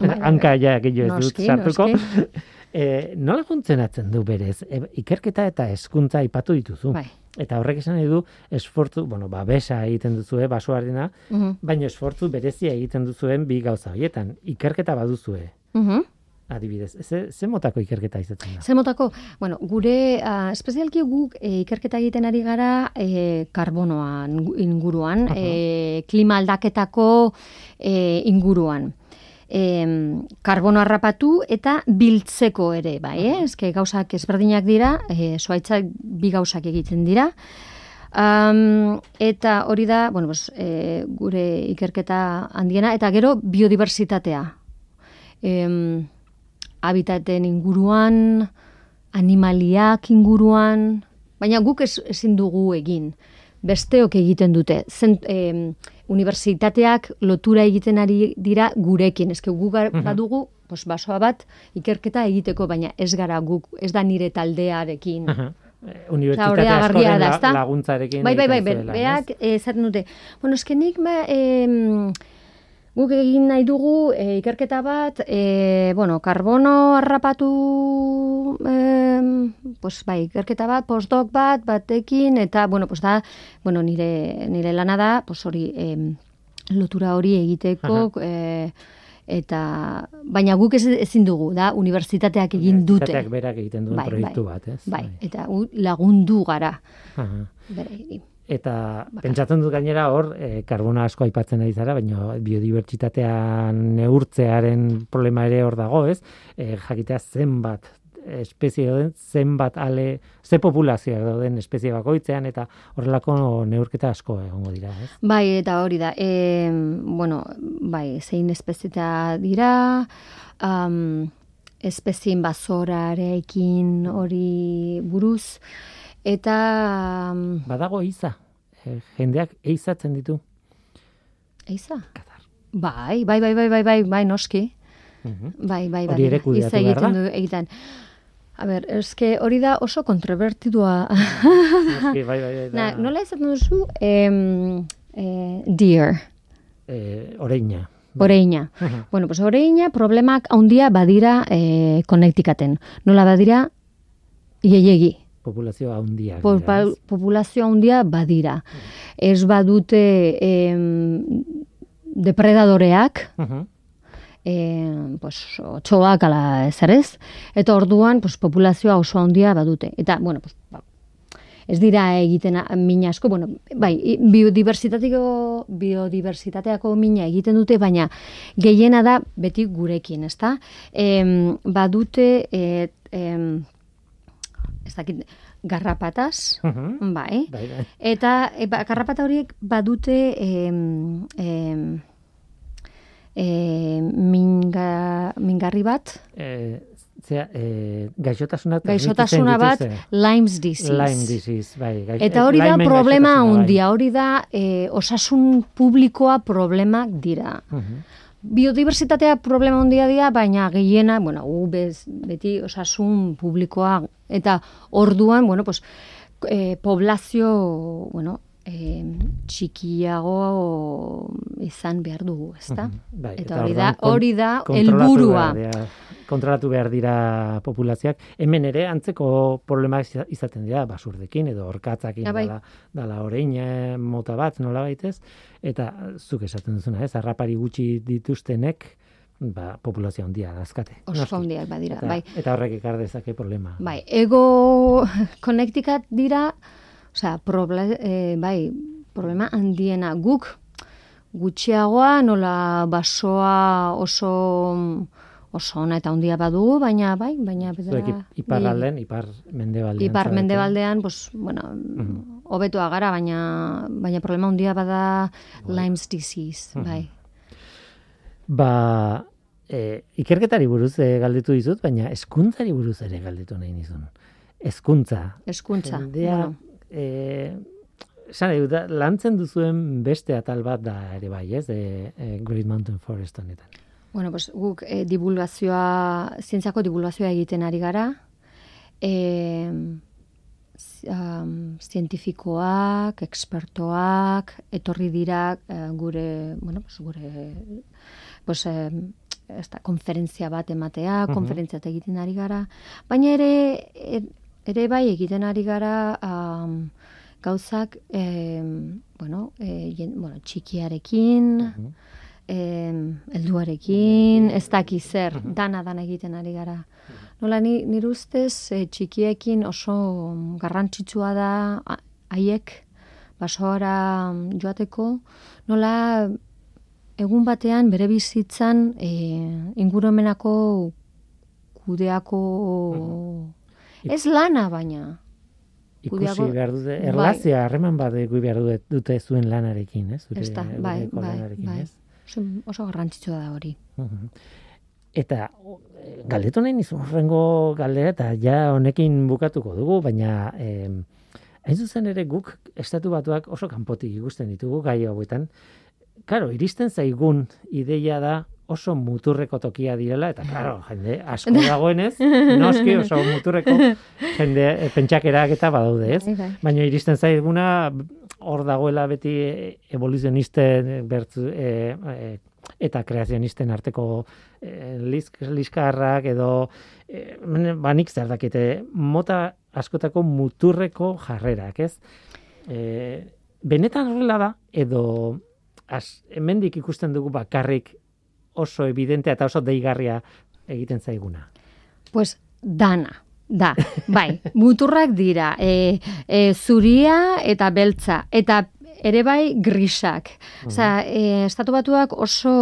[SPEAKER 3] bai,
[SPEAKER 2] hanka ja gehiago ez dut sartuko.
[SPEAKER 3] noski.
[SPEAKER 2] Eh, nola funtzionatzen du berez? E, ikerketa eta hezkuntza aipatu dituzu.
[SPEAKER 3] Bai.
[SPEAKER 2] Eta horrek esan du esfortzu, bueno, babesa egiten duzue, basoarena,
[SPEAKER 3] Mhm,
[SPEAKER 2] baina esfortzu berezia egiten duzuen bi gauza horietan. Ikerketa baduzue,
[SPEAKER 3] mhm.
[SPEAKER 2] adibidez. Ze, ze motako ikerketa izaten da?
[SPEAKER 3] Zer motako, bueno, gure, uh, espezialki guk e, ikerketa egiten ari gara e, karbonoan gu- inguruan,
[SPEAKER 2] Aha.
[SPEAKER 3] e, klima aldaketako e, inguruan. E, karbono harrapatu eta biltzeko ere, bai, eh? Eske gauzak ezberdinak dira, e, soaitzak bi gauzak egiten dira. Um, eta hori da, bueno, pues, e, gure ikerketa handiena, eta gero biodiversitatea. Em, habitaten inguruan, animaliak inguruan, baina guk ez, ezin dugu egin. Besteok egiten dute. Zen, em, unibertsitateak lotura egiten ari dira gurekin. Ezke gu gar- badugu, pos, basoa bat, ikerketa egiteko, baina ez gara guk, ez da nire taldearekin.
[SPEAKER 2] Aha. Eh,
[SPEAKER 3] Osea,
[SPEAKER 2] Unibertsitate
[SPEAKER 3] hori agarria
[SPEAKER 2] askoren
[SPEAKER 3] da,
[SPEAKER 2] laguntzarekin
[SPEAKER 3] Bai, bai, bai,
[SPEAKER 2] zuela,
[SPEAKER 3] beak
[SPEAKER 2] ez?
[SPEAKER 3] eh, esaten dute. Bueno, eske nik ba, em, guk egin nahi dugu eh, ikerketa bat, eh, bueno, karbono harrapatu, em, pues, bai, ikerketa bat, postdoc bat, batekin, eta, bueno, pues da, bueno, nire, nire lana da, pues hori, em, lotura hori egiteko, eh, eta, baina guk ez, ezin dugu, da, unibertsitateak egin dute.
[SPEAKER 2] Unibertsitateak berak egiten duen
[SPEAKER 3] Bai,
[SPEAKER 2] proiektu
[SPEAKER 3] bai.
[SPEAKER 2] bat, ez?
[SPEAKER 3] Bai, eta gu lagundu gara.
[SPEAKER 2] Aha.
[SPEAKER 3] Bere,
[SPEAKER 2] Eta pentsatzen dut gainera hor, e, karbona asko aipatzen ari zara, baina biodibertsitatea neurtzearen problema ere hor dago, ez? E, jakitea zenbat espezie dauden, zenbat ale, ze populazioak dauden espezie bakoitzean, eta horrelako neurketa asko egongo dira, ez?
[SPEAKER 3] Bai, eta hori da. E, bueno, bai, zein espezieta dira, um, espezien bazorarekin hori buruz, eta...
[SPEAKER 2] Badago eiza, e, jendeak eizatzen ditu.
[SPEAKER 3] eiza?
[SPEAKER 2] Katar.
[SPEAKER 3] Bai, bai, bai, bai, bai, bai, bai, noski.
[SPEAKER 2] Mhm.
[SPEAKER 3] Bai, bai, bai.
[SPEAKER 2] Hori ere kudeatu
[SPEAKER 3] Iza
[SPEAKER 2] behar da?
[SPEAKER 3] egiten du egiten. A ber, eske hori da oso kontrovertidua.
[SPEAKER 2] Noski, bai, bai, bai,
[SPEAKER 3] Na, nola ezaten duzu? Em, eh, deer.
[SPEAKER 2] e, oreina.
[SPEAKER 3] Oreina.
[SPEAKER 2] Mhm.
[SPEAKER 3] Bueno, pues oreina problemak handia badira eh, konektikaten. Nola badira ieiegi.
[SPEAKER 2] Populazio handia.
[SPEAKER 3] Populazio handia badira. Ez badute em, depredadoreak,
[SPEAKER 2] Mhm.
[SPEAKER 3] e, pues, otxoak ala ezarez, eta orduan pues, populazioa oso handia badute. Eta, bueno, pues, ba, ez dira egiten a- min asko, bueno, bai, biodibertsitateko, biodibertsitateako mina egiten dute, baina gehiena da beti gurekin, ezta? Em, badute, et, em, ez dakit, garrapataz,
[SPEAKER 2] Mhm.
[SPEAKER 3] bai,
[SPEAKER 2] Bai, bai.
[SPEAKER 3] Eta e, ba, garrapata horiek badute em, em, e, minga, mingarri bat,
[SPEAKER 2] E, zera, e, gaixotasuna
[SPEAKER 3] gaixotasuna bat, Lyme's disease.
[SPEAKER 2] Lyme disease, bai. gaix-
[SPEAKER 3] Eta hori da problema
[SPEAKER 2] bai.
[SPEAKER 3] handia, hori da e, osasun publikoa problemak dira.
[SPEAKER 2] Mhm.
[SPEAKER 3] Biodiversitatea problema handia dira, baina gehiena, bueno, gu bez, beti osasun publikoa eta orduan, bueno, pues, eh, poblazio, bueno, eh, txikiago izan behar dugu, ezta?
[SPEAKER 2] Bai,
[SPEAKER 3] Eta hori da, hori da helburua.
[SPEAKER 2] Kontrolatu behar dira populazioak. Hemen ere antzeko problema iza- izaten dira, basurdekin edo orkatzakin
[SPEAKER 3] Ja, bai.
[SPEAKER 2] dala, dala orein mota bat, nola baitez. Eta zuk esaten duzuna, ez? Harrapari gutxi dituztenek, ba, populazio handia dazkate.
[SPEAKER 3] Oso handiak badira,
[SPEAKER 2] eta,
[SPEAKER 3] bai.
[SPEAKER 2] Eta horrek ekar dezake problema.
[SPEAKER 3] Bai, ego *laughs* konektikat dira, osea, proble, eh, bai, problema handiena guk gutxiagoa, nola basoa oso oso ona eta handia badu, baina bai, baina
[SPEAKER 2] ip- iparralden, ipar mendebaldean.
[SPEAKER 3] ipar mendebaldean, pues, bueno,
[SPEAKER 2] Mhm.
[SPEAKER 3] hobetua gara, baina baina problema handia bada Lyme's disease, bai.
[SPEAKER 2] Ba, e, ikerketari buruz e, galdetu dizut, baina eskuntzari buruz ere galdetu nahi nizun. Eskuntza.
[SPEAKER 3] Eskuntza.
[SPEAKER 2] Jendea,
[SPEAKER 3] bueno.
[SPEAKER 2] e, nahi dut, da, lantzen duzuen beste atal bat da ere bai, ez? E, e, Great Mountain Forest honetan.
[SPEAKER 3] Bueno, pues, guk e, divulgazioa, zientziako divulgazioa egiten ari gara. E, um, zientifikoak, ekspertoak, etorri dira eh, gure, bueno, pues, gure pues, eh, ez da, konferentzia bat ematea,
[SPEAKER 2] Mhm.
[SPEAKER 3] konferentzia egiten ari gara. Baina ere, e- ere bai egiten ari gara um, gauzak, eh, bueno, eh, jen- bueno, txikiarekin,
[SPEAKER 2] Mhm.
[SPEAKER 3] em, helduarekin, ez daki zer, dana dana egiten ari gara. Nola ni nire ustez eh, txikiekin oso garrantzitsua da haiek basoara joateko, nola egun batean bere bizitzan e, ingurumenako kudeako ez lana baina
[SPEAKER 2] Ikusi behar dute,
[SPEAKER 3] bai.
[SPEAKER 2] erlazioa, harreman bat egu behar dute, dute zuen lanarekin, ez? Zure
[SPEAKER 3] Ez da, bai, bai, bai. oso, garrantzitsua da hori.
[SPEAKER 2] Mhm. Eta o, eh, galdetu nahi nizun horrengo galdera eta ja honekin bukatuko dugu, baina em, hain zuzen ere guk estatu batuak oso kanpotik ikusten ditugu gai hauetan. Karo, iristen zaigun ideia da oso muturreko tokia direla, eta claro, jende asko dagoenez, noski oso muturreko *laughs* jende eh, pentsakerak eta badaude, ez?
[SPEAKER 3] Bai, bai.
[SPEAKER 2] Baina iristen zaiguna hor dagoela beti eh, evoluzionisten bertzu, e, e, eta kreazionisten arteko e, lisk, liskarrak edo e, banik zer dakite mota askotako muturreko jarrerak, ez? E, benetan horrela da edo az, hemendik ikusten dugu bakarrik oso evidentea eta oso deigarria egiten zaiguna.
[SPEAKER 3] Pues dana. Da, *laughs* bai, muturrak dira, e, e, zuria eta beltza, eta ere bai grisak. Osa, e, estatu batuak oso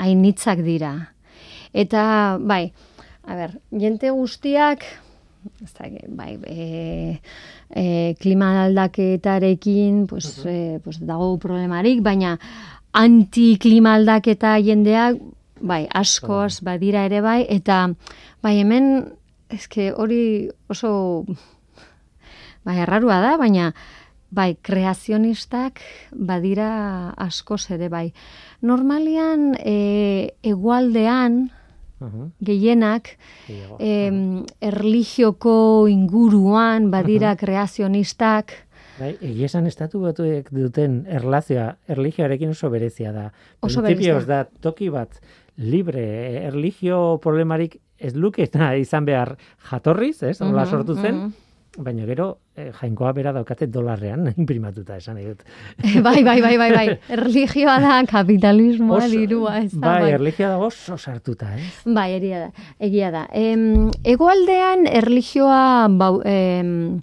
[SPEAKER 3] hainitzak dira. Eta, bai, a ber, jente guztiak, ez da, bai, e, e, klima aldaketarekin, pues, e, pues dago problemarik, baina anti-klima aldaketa jendeak, bai, askoz badira ere bai, eta bai, hemen, eske hori oso, bai, errarua da, baina, bai, kreazionistak badira askoz ere bai. Normalian, e, egualdean, Gehienak,
[SPEAKER 2] Gehiago.
[SPEAKER 3] em, erlijioko inguruan badira kreazionistak,
[SPEAKER 2] Bai, egia esan estatu batuek duten erlazioa erlijioarekin oso berezia da.
[SPEAKER 3] Oso berezia.
[SPEAKER 2] da toki bat libre, erlijio problemarik ez lukena izan behar jatorriz, ez? Hola
[SPEAKER 3] Mhm,
[SPEAKER 2] sortu zen,
[SPEAKER 3] mhm.
[SPEAKER 2] Baina gero eh, jainkoa bera daukate dolarrean *laughs* imprimatuta esan dut.
[SPEAKER 3] bai, bai, bai, bai, bai. *laughs* Erlijioa da kapitalismoa, dirua, ez da,
[SPEAKER 2] bai,
[SPEAKER 3] bai.
[SPEAKER 2] erlijioa dago oso sartuta, ez?
[SPEAKER 3] Bai, egia da. Egia da. Em, egoaldean erlijioa bau, em,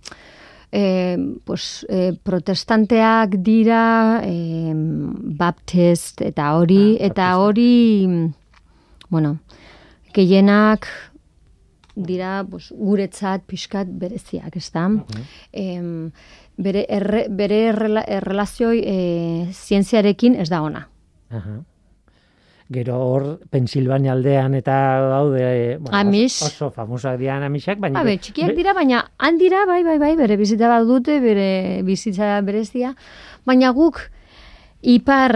[SPEAKER 3] em, pues, eh, protestanteak dira em, baptist eta hori,
[SPEAKER 2] Ah,
[SPEAKER 3] eta hori, mm, bueno, gehienak dira pues, guretzat pixkat bereziak, ez da? Em, bere erre, bere errela, errelazioi e, zientziarekin ez da ona.
[SPEAKER 2] Aha. Gero hor, Pensilvania aldean eta gaude, eh, bueno,
[SPEAKER 3] Amish.
[SPEAKER 2] oso, famosak dian amixak, baina...
[SPEAKER 3] Ba, be, txikiak dira, baina handira, bai, bai, bai, bere bizitza bat dute, bere bizitza berezia. Baina guk, ipar,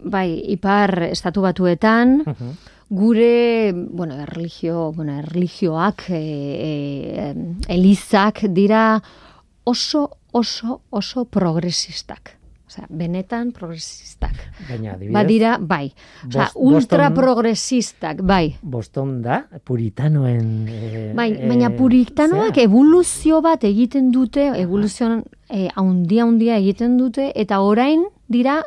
[SPEAKER 3] bai, ipar estatu batuetan,
[SPEAKER 2] Mhm.
[SPEAKER 3] Gure, bueno, erlijio, bueno, erlijioak, e, e, elizak dira oso, oso, oso progresistak. Osea, benetan progresistak.
[SPEAKER 2] Baina, adibidez,
[SPEAKER 3] Badira, bai. Osea, ultra progresistak, bai.
[SPEAKER 2] Boston da, puritanoen... Eh,
[SPEAKER 3] Bai,
[SPEAKER 2] eh,
[SPEAKER 3] baina puritanoak
[SPEAKER 2] zera.
[SPEAKER 3] evoluzio bat egiten dute, evoluzioan eh, haundia haundia egiten dute, eta orain dira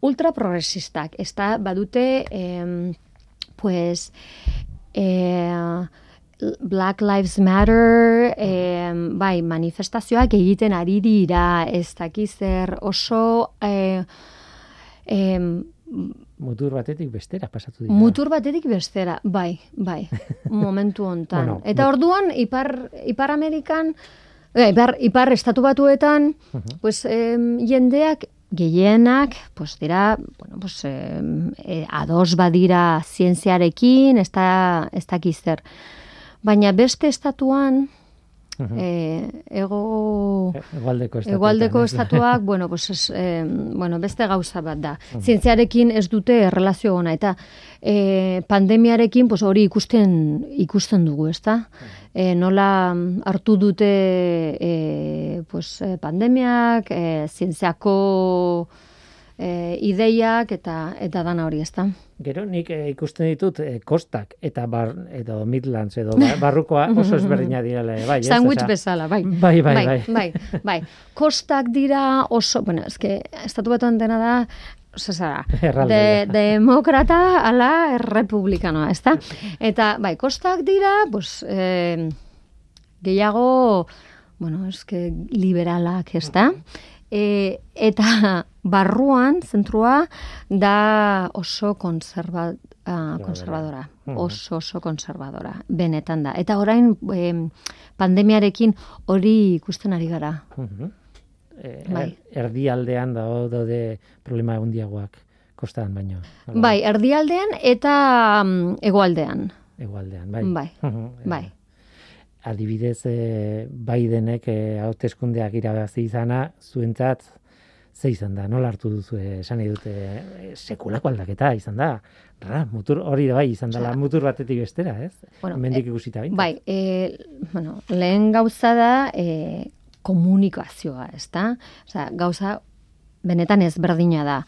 [SPEAKER 3] ultraprogresistak. Ez da, badute, em, pues, eh, Black Lives Matter, em, bai, manifestazioak egiten ari dira, ez dakiz zer oso... Eh, Em,
[SPEAKER 2] Mutur batetik bestera pasatu dira.
[SPEAKER 3] mutur batetik bestera, bai, bai, *laughs* momentu hontan.
[SPEAKER 2] Bueno,
[SPEAKER 3] Eta orduan, Ipar, Ipar Amerikan, eh, Ipar, Ipar Estatu Batuetan, pues, em, jendeak gehienak, pues, dira, bueno, pues, em, eh, ados badira zientziarekin, ez da, ez dakiz zer. Baina beste estatuan, Eh, ego...
[SPEAKER 2] Egualdeko estatuetan.
[SPEAKER 3] Egualdeko estatuak, *laughs* bueno, pues es, eh, bueno, beste gauza bat da. Zientziarekin ez dute erlazio ona eta eh, pandemiarekin pues hori ikusten ikusten dugu, ezta? Eh, nola hartu dute eh, pues, pandemiak, eh, zientziako eh, ideiak eta eta dana hori, ezta?
[SPEAKER 2] Gero nik eh, ikusten ditut eh, kostak eta bar, edo Midlands edo bar- barrukoa oso ezberdina direla bai, ez?
[SPEAKER 3] Sandwich bezala, bai.
[SPEAKER 2] Bai, bai, bai.
[SPEAKER 3] bai, bai. Kostak dira oso, bueno, eske, estatu batuan dena da, zara, de, demokrata ala republikanoa, ezta? Eta, bai, kostak dira, pues, eh, gehiago, bueno, eske, liberalak, ezta? E, eta *laughs* barruan, zentrua, da oso konserva, ah, konservadora.
[SPEAKER 2] Mhm.
[SPEAKER 3] Oso, oso konservadora. Benetan da. Eta orain, em, pandemiarekin hori ikusten ari gara.
[SPEAKER 2] Mhm. Eh,
[SPEAKER 3] Bai.
[SPEAKER 2] er- erdialdean dago daude problema handiagoak kostan baino. Hala,
[SPEAKER 3] Bai, erdialdean eta mm, hegoaldean.
[SPEAKER 2] Egualdean, bai.
[SPEAKER 3] Bai, *laughs*
[SPEAKER 2] eh,
[SPEAKER 3] bai.
[SPEAKER 2] Adibidez, eh, Bidenek eh, hauteskundeak irabazi izana, zuentzat ze izan da, nola hartu duzu, eh, esan nahi dute, sekulako aldaketa izan da. Ra, mutur hori da bai izan dela, mutur batetik bestera, ez?
[SPEAKER 3] Bueno,
[SPEAKER 2] Hemendik ikusita baita.
[SPEAKER 3] Bai, e, bueno, lehen gauza da e, komunikazioa, ezta? Osea, gauza benetan ezberdina da.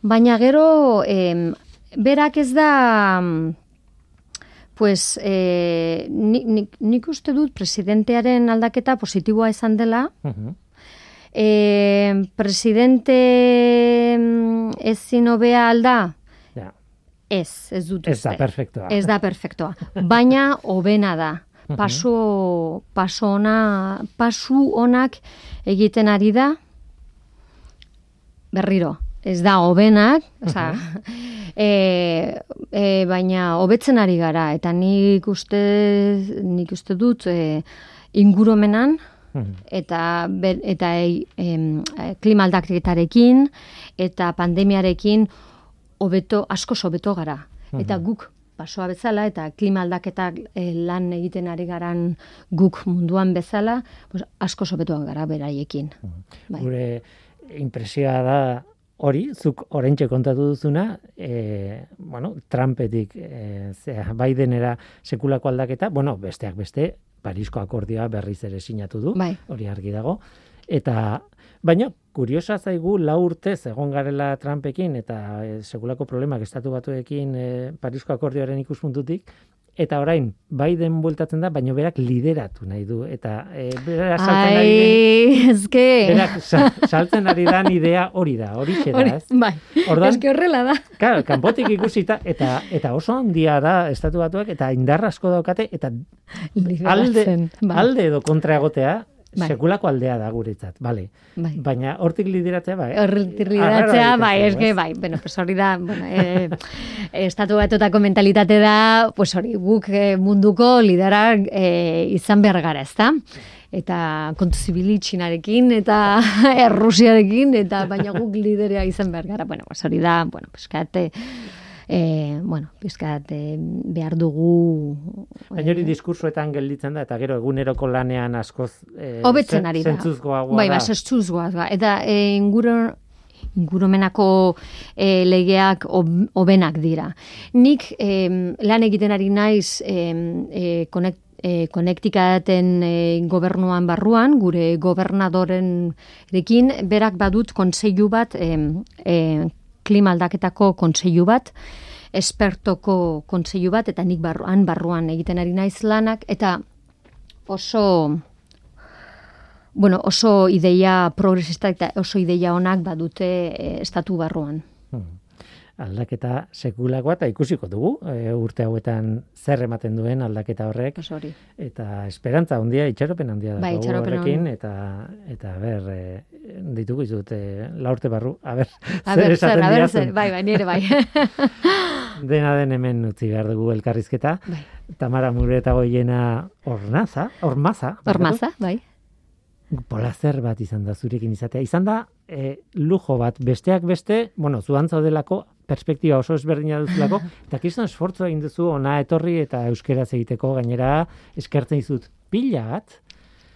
[SPEAKER 3] Baina gero, em, berak ez da, pues, e, nik, nik, nik uste dut presidentearen aldaketa positiboa izan dela,
[SPEAKER 2] Mhm.
[SPEAKER 3] e, presidente mm, ezin hobea alda,
[SPEAKER 2] Ja,
[SPEAKER 3] ez, ez dut
[SPEAKER 2] ez da
[SPEAKER 3] uste.
[SPEAKER 2] perfektoa.
[SPEAKER 3] Ez da perfektoa. Baina hobena da. Paso, paso ona, pasu onak egiten ari da. Berriro, ez da hobenak, osea, e, *laughs* e, baina hobetzen ari gara eta nik uste nik uste dut e, ingurumenan eta ber- eta e, e, klima aldaketarekin eta pandemiarekin hobeto asko hobeto gara. Eta guk pasoa bezala eta klima aldaketak e, lan egiten ari garan guk munduan bezala, pues asko hobeto gara beraiekin. Bai.
[SPEAKER 2] Gure impresioa da hori, zuk orentxe kontatu duzuna, e, bueno, Trumpetik e, zera, Bidenera sekulako aldaketa, bueno, besteak beste, Parisko akordioa berriz ere sinatu du,
[SPEAKER 3] Bai.
[SPEAKER 2] hori argi dago. Eta, baina, kuriosa zaigu lau urtez egon garela Trumpekin eta e, sekulako problemak estatu batuekin e, Parisko akordioaren ikuspuntutik, eta orain, Biden bueltatzen da, baina berak lideratu nahi du, eta e, berak saltzen ari den,
[SPEAKER 3] Ai, ezke.
[SPEAKER 2] berak sa- saltzen ari dan idea hori da, hori da, ez?
[SPEAKER 3] bai.
[SPEAKER 2] Orduan-
[SPEAKER 3] Eske horrela da.
[SPEAKER 2] Claro, kanpotik ikusita eta eta oso handia da estatu batuak eta indar asko daukate eta alde
[SPEAKER 3] Lideratzen, bai.
[SPEAKER 2] alde edo kontra egotea
[SPEAKER 3] Bai.
[SPEAKER 2] sekulako aldea da guretzat, bale.
[SPEAKER 3] Bai.
[SPEAKER 2] Baina hortik lideratzea bai.
[SPEAKER 3] Lidatzea,
[SPEAKER 2] egiten
[SPEAKER 3] bai, eske, bai, bueno, pues hori da, bueno, eh, estatu batutako mentalitate da, pues hori, guk eh, munduko liderak eh, izan behar gara, ezta? Eta kontu zibilitxinarekin, eta *laughs* Errusiarekin, eta baina guk liderea izan behar gara. Bueno, pues hori da, bueno, pizkat, eh, bueno, pizkat eh, behar dugu...
[SPEAKER 2] Baina hori diskursoetan gelditzen da eta gero eguneroko lanean askoz eh,
[SPEAKER 3] Hobetzen
[SPEAKER 2] zen-
[SPEAKER 3] ari da. Bai, ba, zentzuzgoa da. Eta e, inguru, ingurumenako e, legeak ob- hobenak dira. Nik em, lan egiten ari naiz e, konek, e, e, gobernuan barruan, gure gobernadoren erekin, berak badut kontseilu bat, em, e, klima aldaketako kontseilu bat, espertoko kontseilu bat, eta nik barruan, barruan egiten ari naiz lanak, eta oso bueno, oso ideia progresista eta oso ideia onak badute eh, estatu barruan.
[SPEAKER 2] Hmm. Aldaketa sekulakoa eta ikusiko dugu e, urte hauetan zer ematen duen aldaketa horrek
[SPEAKER 3] Oso hori.
[SPEAKER 2] eta esperantza handia, itxaropen handia
[SPEAKER 3] Bai,
[SPEAKER 2] daukagu
[SPEAKER 3] itxaropen
[SPEAKER 2] horrekin eta eta ber e, ditugu izut, e, laurte barru, a ber,
[SPEAKER 3] A
[SPEAKER 2] zer
[SPEAKER 3] ber,
[SPEAKER 2] esaten
[SPEAKER 3] zer, a ber, zer, bai, bai, nire bai. *laughs*
[SPEAKER 2] Dena den hemen utzi behar dugu elkarrizketa.
[SPEAKER 3] bai.
[SPEAKER 2] Tamara Mureta goiena ornaza, ormaza.
[SPEAKER 3] Ormaza, bai.
[SPEAKER 2] Polazer bat izan da zurekin izatea. Izan da, e, lujo bat, besteak beste, bueno, zuan zaudelako, perspektiba oso ezberdina duzulako, *laughs* eta kriston esfortzu egin duzu ona etorri eta euskeraz egiteko gainera eskertzen dizut pila bat,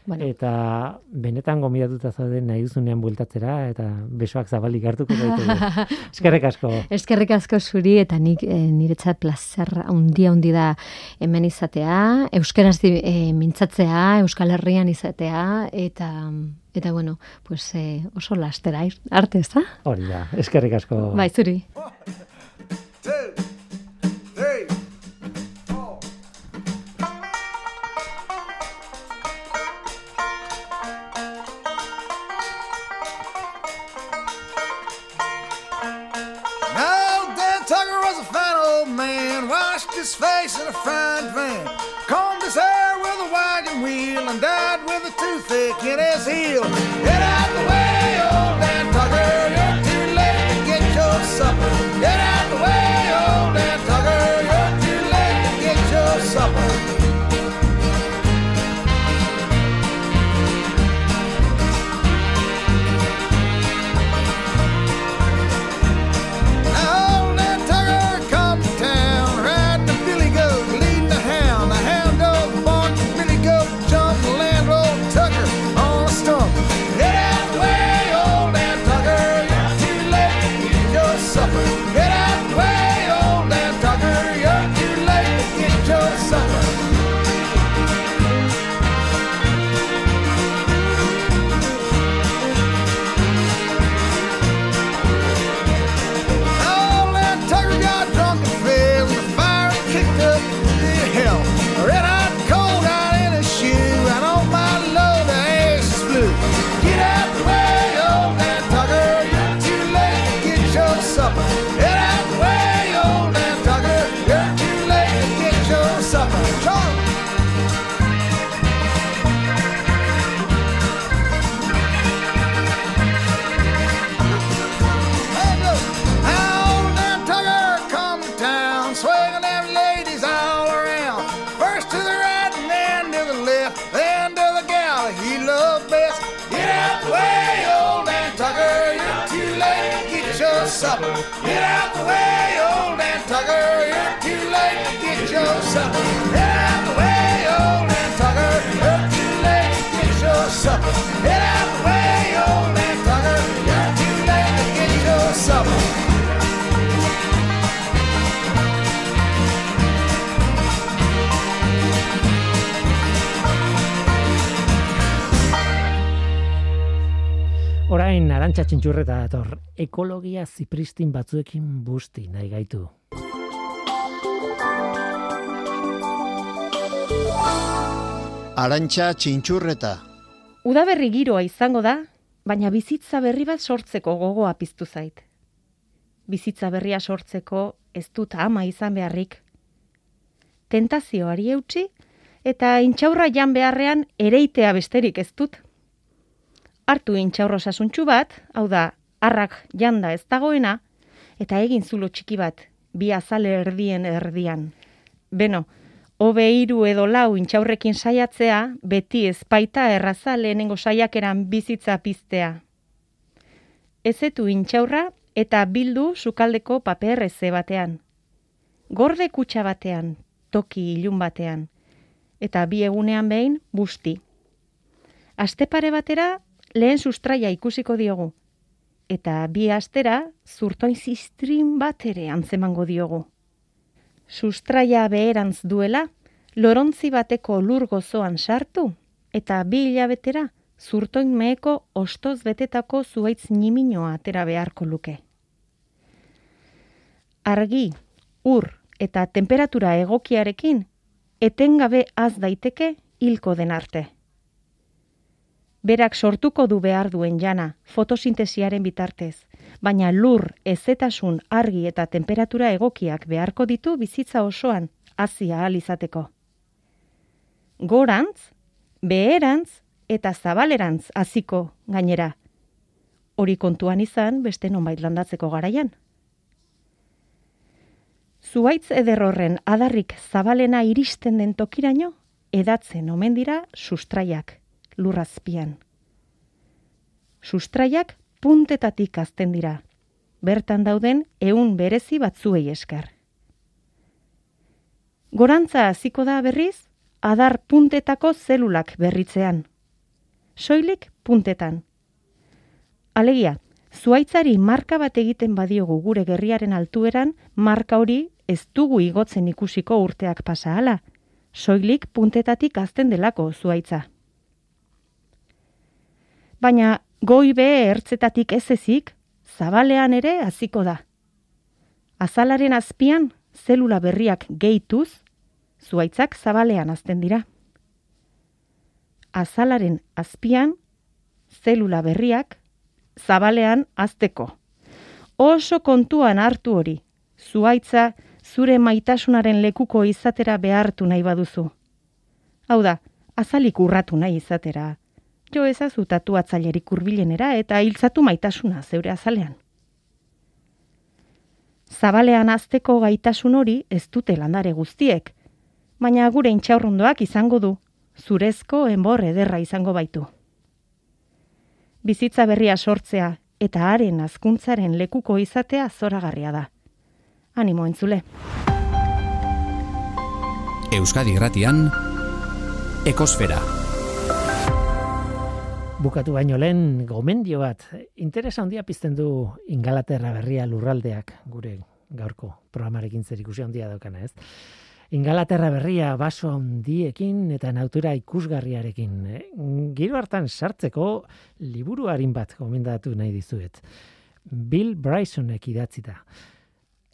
[SPEAKER 3] Bueno,
[SPEAKER 2] eta benetan gomidatuta zaude nahi duzunean bueltatzera, eta besoak zabalik hartuko daitugu. *laughs* Eskerrek asko.
[SPEAKER 3] eskerrik asko zuri eta nik e, niretzat plazer handia handi da hemen izatea, euskeraz di- eh, mintzatzea, Euskal Herrian izatea eta eta bueno, pues e, oso lastera arte, ezta?
[SPEAKER 2] Hori da, eskerrik asko.
[SPEAKER 3] Bai, zuri.
[SPEAKER 4] two, and died with a toothache in his heel.
[SPEAKER 2] Arantxa txintxurreta dator, ekologia zipristin batzuekin busti nahi gaitu.
[SPEAKER 5] Arantxa txintxurreta.
[SPEAKER 6] Udaberri giroa izango da, baina bizitza berri bat sortzeko gogoa piztu zait. Bizitza berria sortzeko ez dut ama izan beharrik. Tentazioari eutxi eta intxaurra jan beharrean ereitea besterik ez dut. Hartu intxaurro sasuntxu bat, hau da, harrak janda ez dagoena, eta egin zulo txiki bat, bi azale erdien erdian. Beno, hobe hiru edo lau intxaurrekin saiatzea, beti ezpaita erraza lehenengo saiakeran bizitza piztea. Ezetu intxaurra eta bildu sukaldeko paper eze batean. Gorde kutxa batean, toki ilun batean. Eta bi egunean behin busti. Astepare batera lehen sustraia ikusiko diogu. Eta bi astera zurtoin zistrin bat ere antzemango diogu. Sustraia beherantz duela, lorontzi bateko lur gozoan sartu, eta bi hilabetera zurtoin meheko ostoz betetako zuaitz niminoa atera beharko luke. Argi, ur eta temperatura egokiarekin, etengabe az daiteke hilko den arte. Berak sortuko du behar duen jana, fotosintesiaren bitartez, baina lur, ezetasun, argi eta temperatura egokiak beharko ditu bizitza osoan, hasia ahal izateko. Gorantz, beherantz eta zabalerantz hasiko gainera. hori kontuan izan beste nonbait landatzeko garaian. Zuaitz eder horren adarrik zabalena iristen den tokiraino, edatzen omen dira sustraiak, lurrazpian. Sustraiak puntetatik azten dira, bertan dauden ehun berezi batzuei esker. Gorantza hasiko da berriz, adar puntetako zelulak berritzean. Soilik puntetan. Alegia, zuaitzari marka bat egiten badiogu gure gerriaren altueran, marka hori ez dugu igotzen ikusiko urteak pasa hala. Soilik puntetatik azten delako zuaitza. Baina goibe ertzetatik ez ezik, zabalean ere hasiko da. Azalaren azpian, zelula berriak gehituz, zuaitzak zabalean azten dira. Azalaren azpian, zelula berriak zabalean azteko. Oso kontuan hartu hori, zuaitza zure maitasunaren lekuko izatera behartu nahi baduzu. Hau da, azalik urratu nahi izatera. Jo ezazu tatuatzailerik hurbilenera eta hiltzatu maitasuna zeure azalean. Zabalean azteko gaitasun hori ez dute landare guztiek, baina gure intxaurrundoak izango du, zurezko enbor ederra izango baitu. Bizitza berria sortzea eta haren azkuntzaren lekuko izatea zoragarria da. Animo entzule.
[SPEAKER 1] Euskadi Gratian Ekosfera.
[SPEAKER 2] Bukatu baino lehen gomendio bat, interesa handia pizten du Ingalaterra berria lurraldeak gure gaurko programarekin zer ikusi handia daukana, ez? Ingalaterra berria baso handiekin eta natura ikusgarriarekin. eh? Giro hartan sartzeko liburu harin bat gomendatu nahi dizuet. Bill Brysonek idatzita.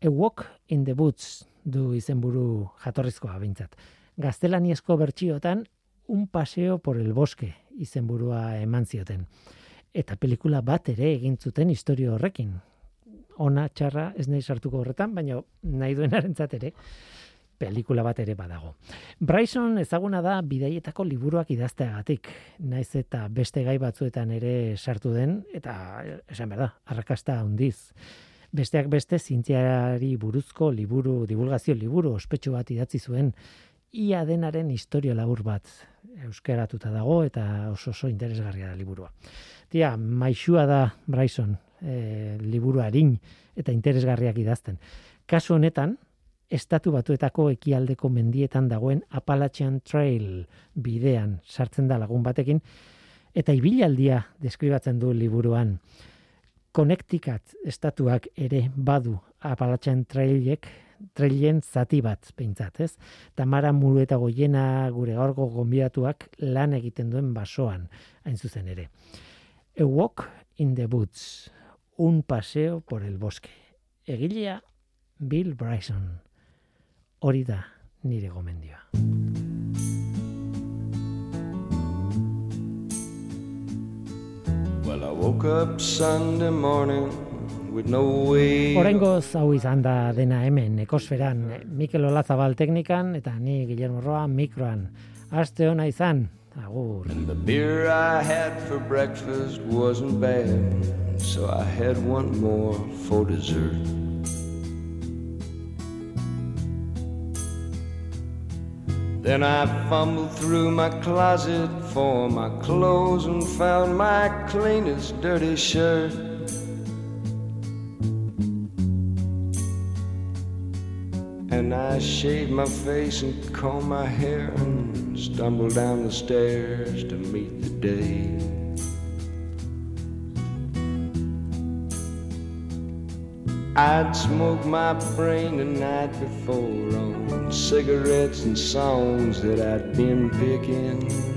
[SPEAKER 2] A Walk in the Woods du izenburu jatorrizkoa bintzat. Gaztelaniezko bertsiotan Un paseo por el bosque izenburua eman zioten. Eta pelikula bat ere egin zuten historio horrekin. Ona txarra ez nahi sartuko horretan, baina nahi duenarentzat ere pelikula bat ere badago. Bryson ezaguna da bidaietako liburuak idazteagatik, naiz eta beste gai batzuetan ere sartu den, eta esan behar da, arrakasta handiz. Besteak beste zientziari buruzko liburu, divulgazio liburu ospetsu bat idatzi zuen, ia denaren historia labur bat euskeratuta dago eta oso oso interesgarria da liburua. Tia, maixua da Bryson e, liburu harin eta interesgarriak idazten. Kasu honetan, estatu batuetako ekialdeko mendietan dagoen Appalachian Trail bidean sartzen da lagun batekin, eta ibilaldia deskribatzen du liburuan. Connecticut estatuak ere badu Appalachian Trailek trailen zati bat behintzat, ez? Tamara Muru eta Goiena gure gaurko gonbidatuak lan egiten duen basoan, hain zuzen ere. A walk in the woods, un paseo por el bosque. Egilea Bill Bryson. Hori da nire gomendioa.
[SPEAKER 5] Well, I woke up Sunday morning way.
[SPEAKER 2] Horengoz hau izan da dena hemen, ekosferan, Mikel Olazabal teknikan, eta ni Guillermo Roa mikroan. Aste hona izan, agur.
[SPEAKER 5] And the beer I had for breakfast wasn't bad, so I had one more for dessert. Then I fumbled through my closet for my clothes and found my cleanest dirty shirt. And I shaved my face and combed my hair and stumbled down the stairs to meet the day. I'd smoked my brain the night before on cigarettes and songs that I'd been picking.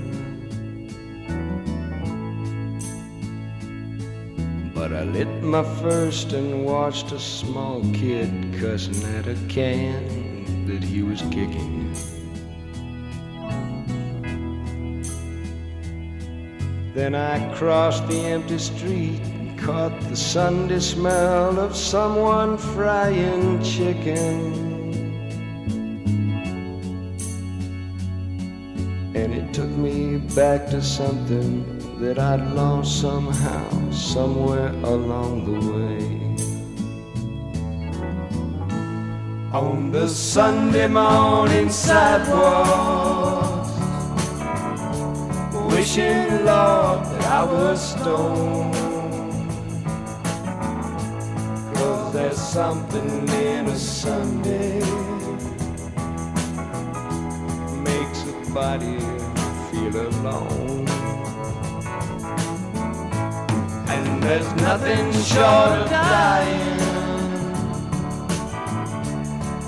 [SPEAKER 5] Lit my first and watched a small kid cussing at a can that he was kicking. Then I crossed the empty street and caught the Sunday smell of someone frying chicken. And it took me back to something that I'd lost somehow, somewhere along the way. On the Sunday morning sidewalk, wishing, Lord, that I was stoned. Cause there's something in a Sunday makes a body feel alone. There's nothing short of dying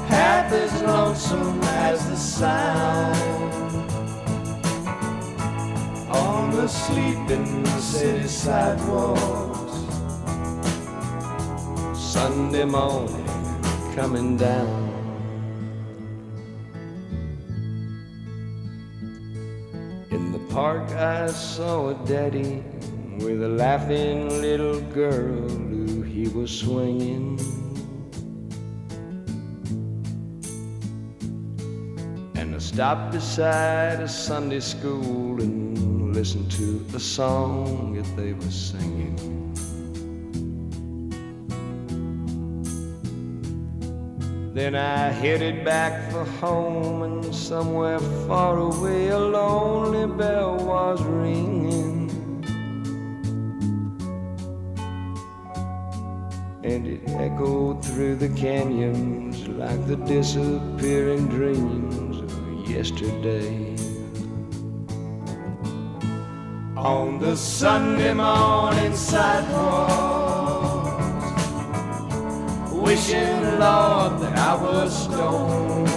[SPEAKER 5] half as lonesome as the sound on the sleeping city sidewalks. Sunday morning coming down. In the park, I saw a daddy with a laughing little girl who he was swinging. And I stopped beside a Sunday school and listened to the song that they were singing. Then I headed back for home, and somewhere far away a lonely bell was ringing. And it echoed through the canyons like the disappearing dreams of yesterday. On the Sunday morning sidewalk wishing, Lord, that I was stoned.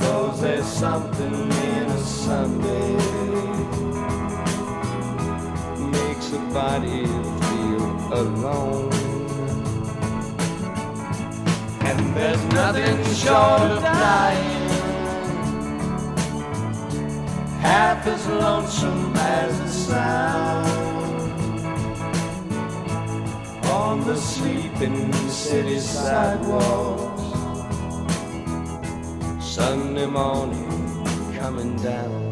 [SPEAKER 5] Cause there's something in a Sunday makes a body alone. And there's nothing short of dying, half as lonesome as the sound on the sleeping city sidewalks. Sunday morning coming down.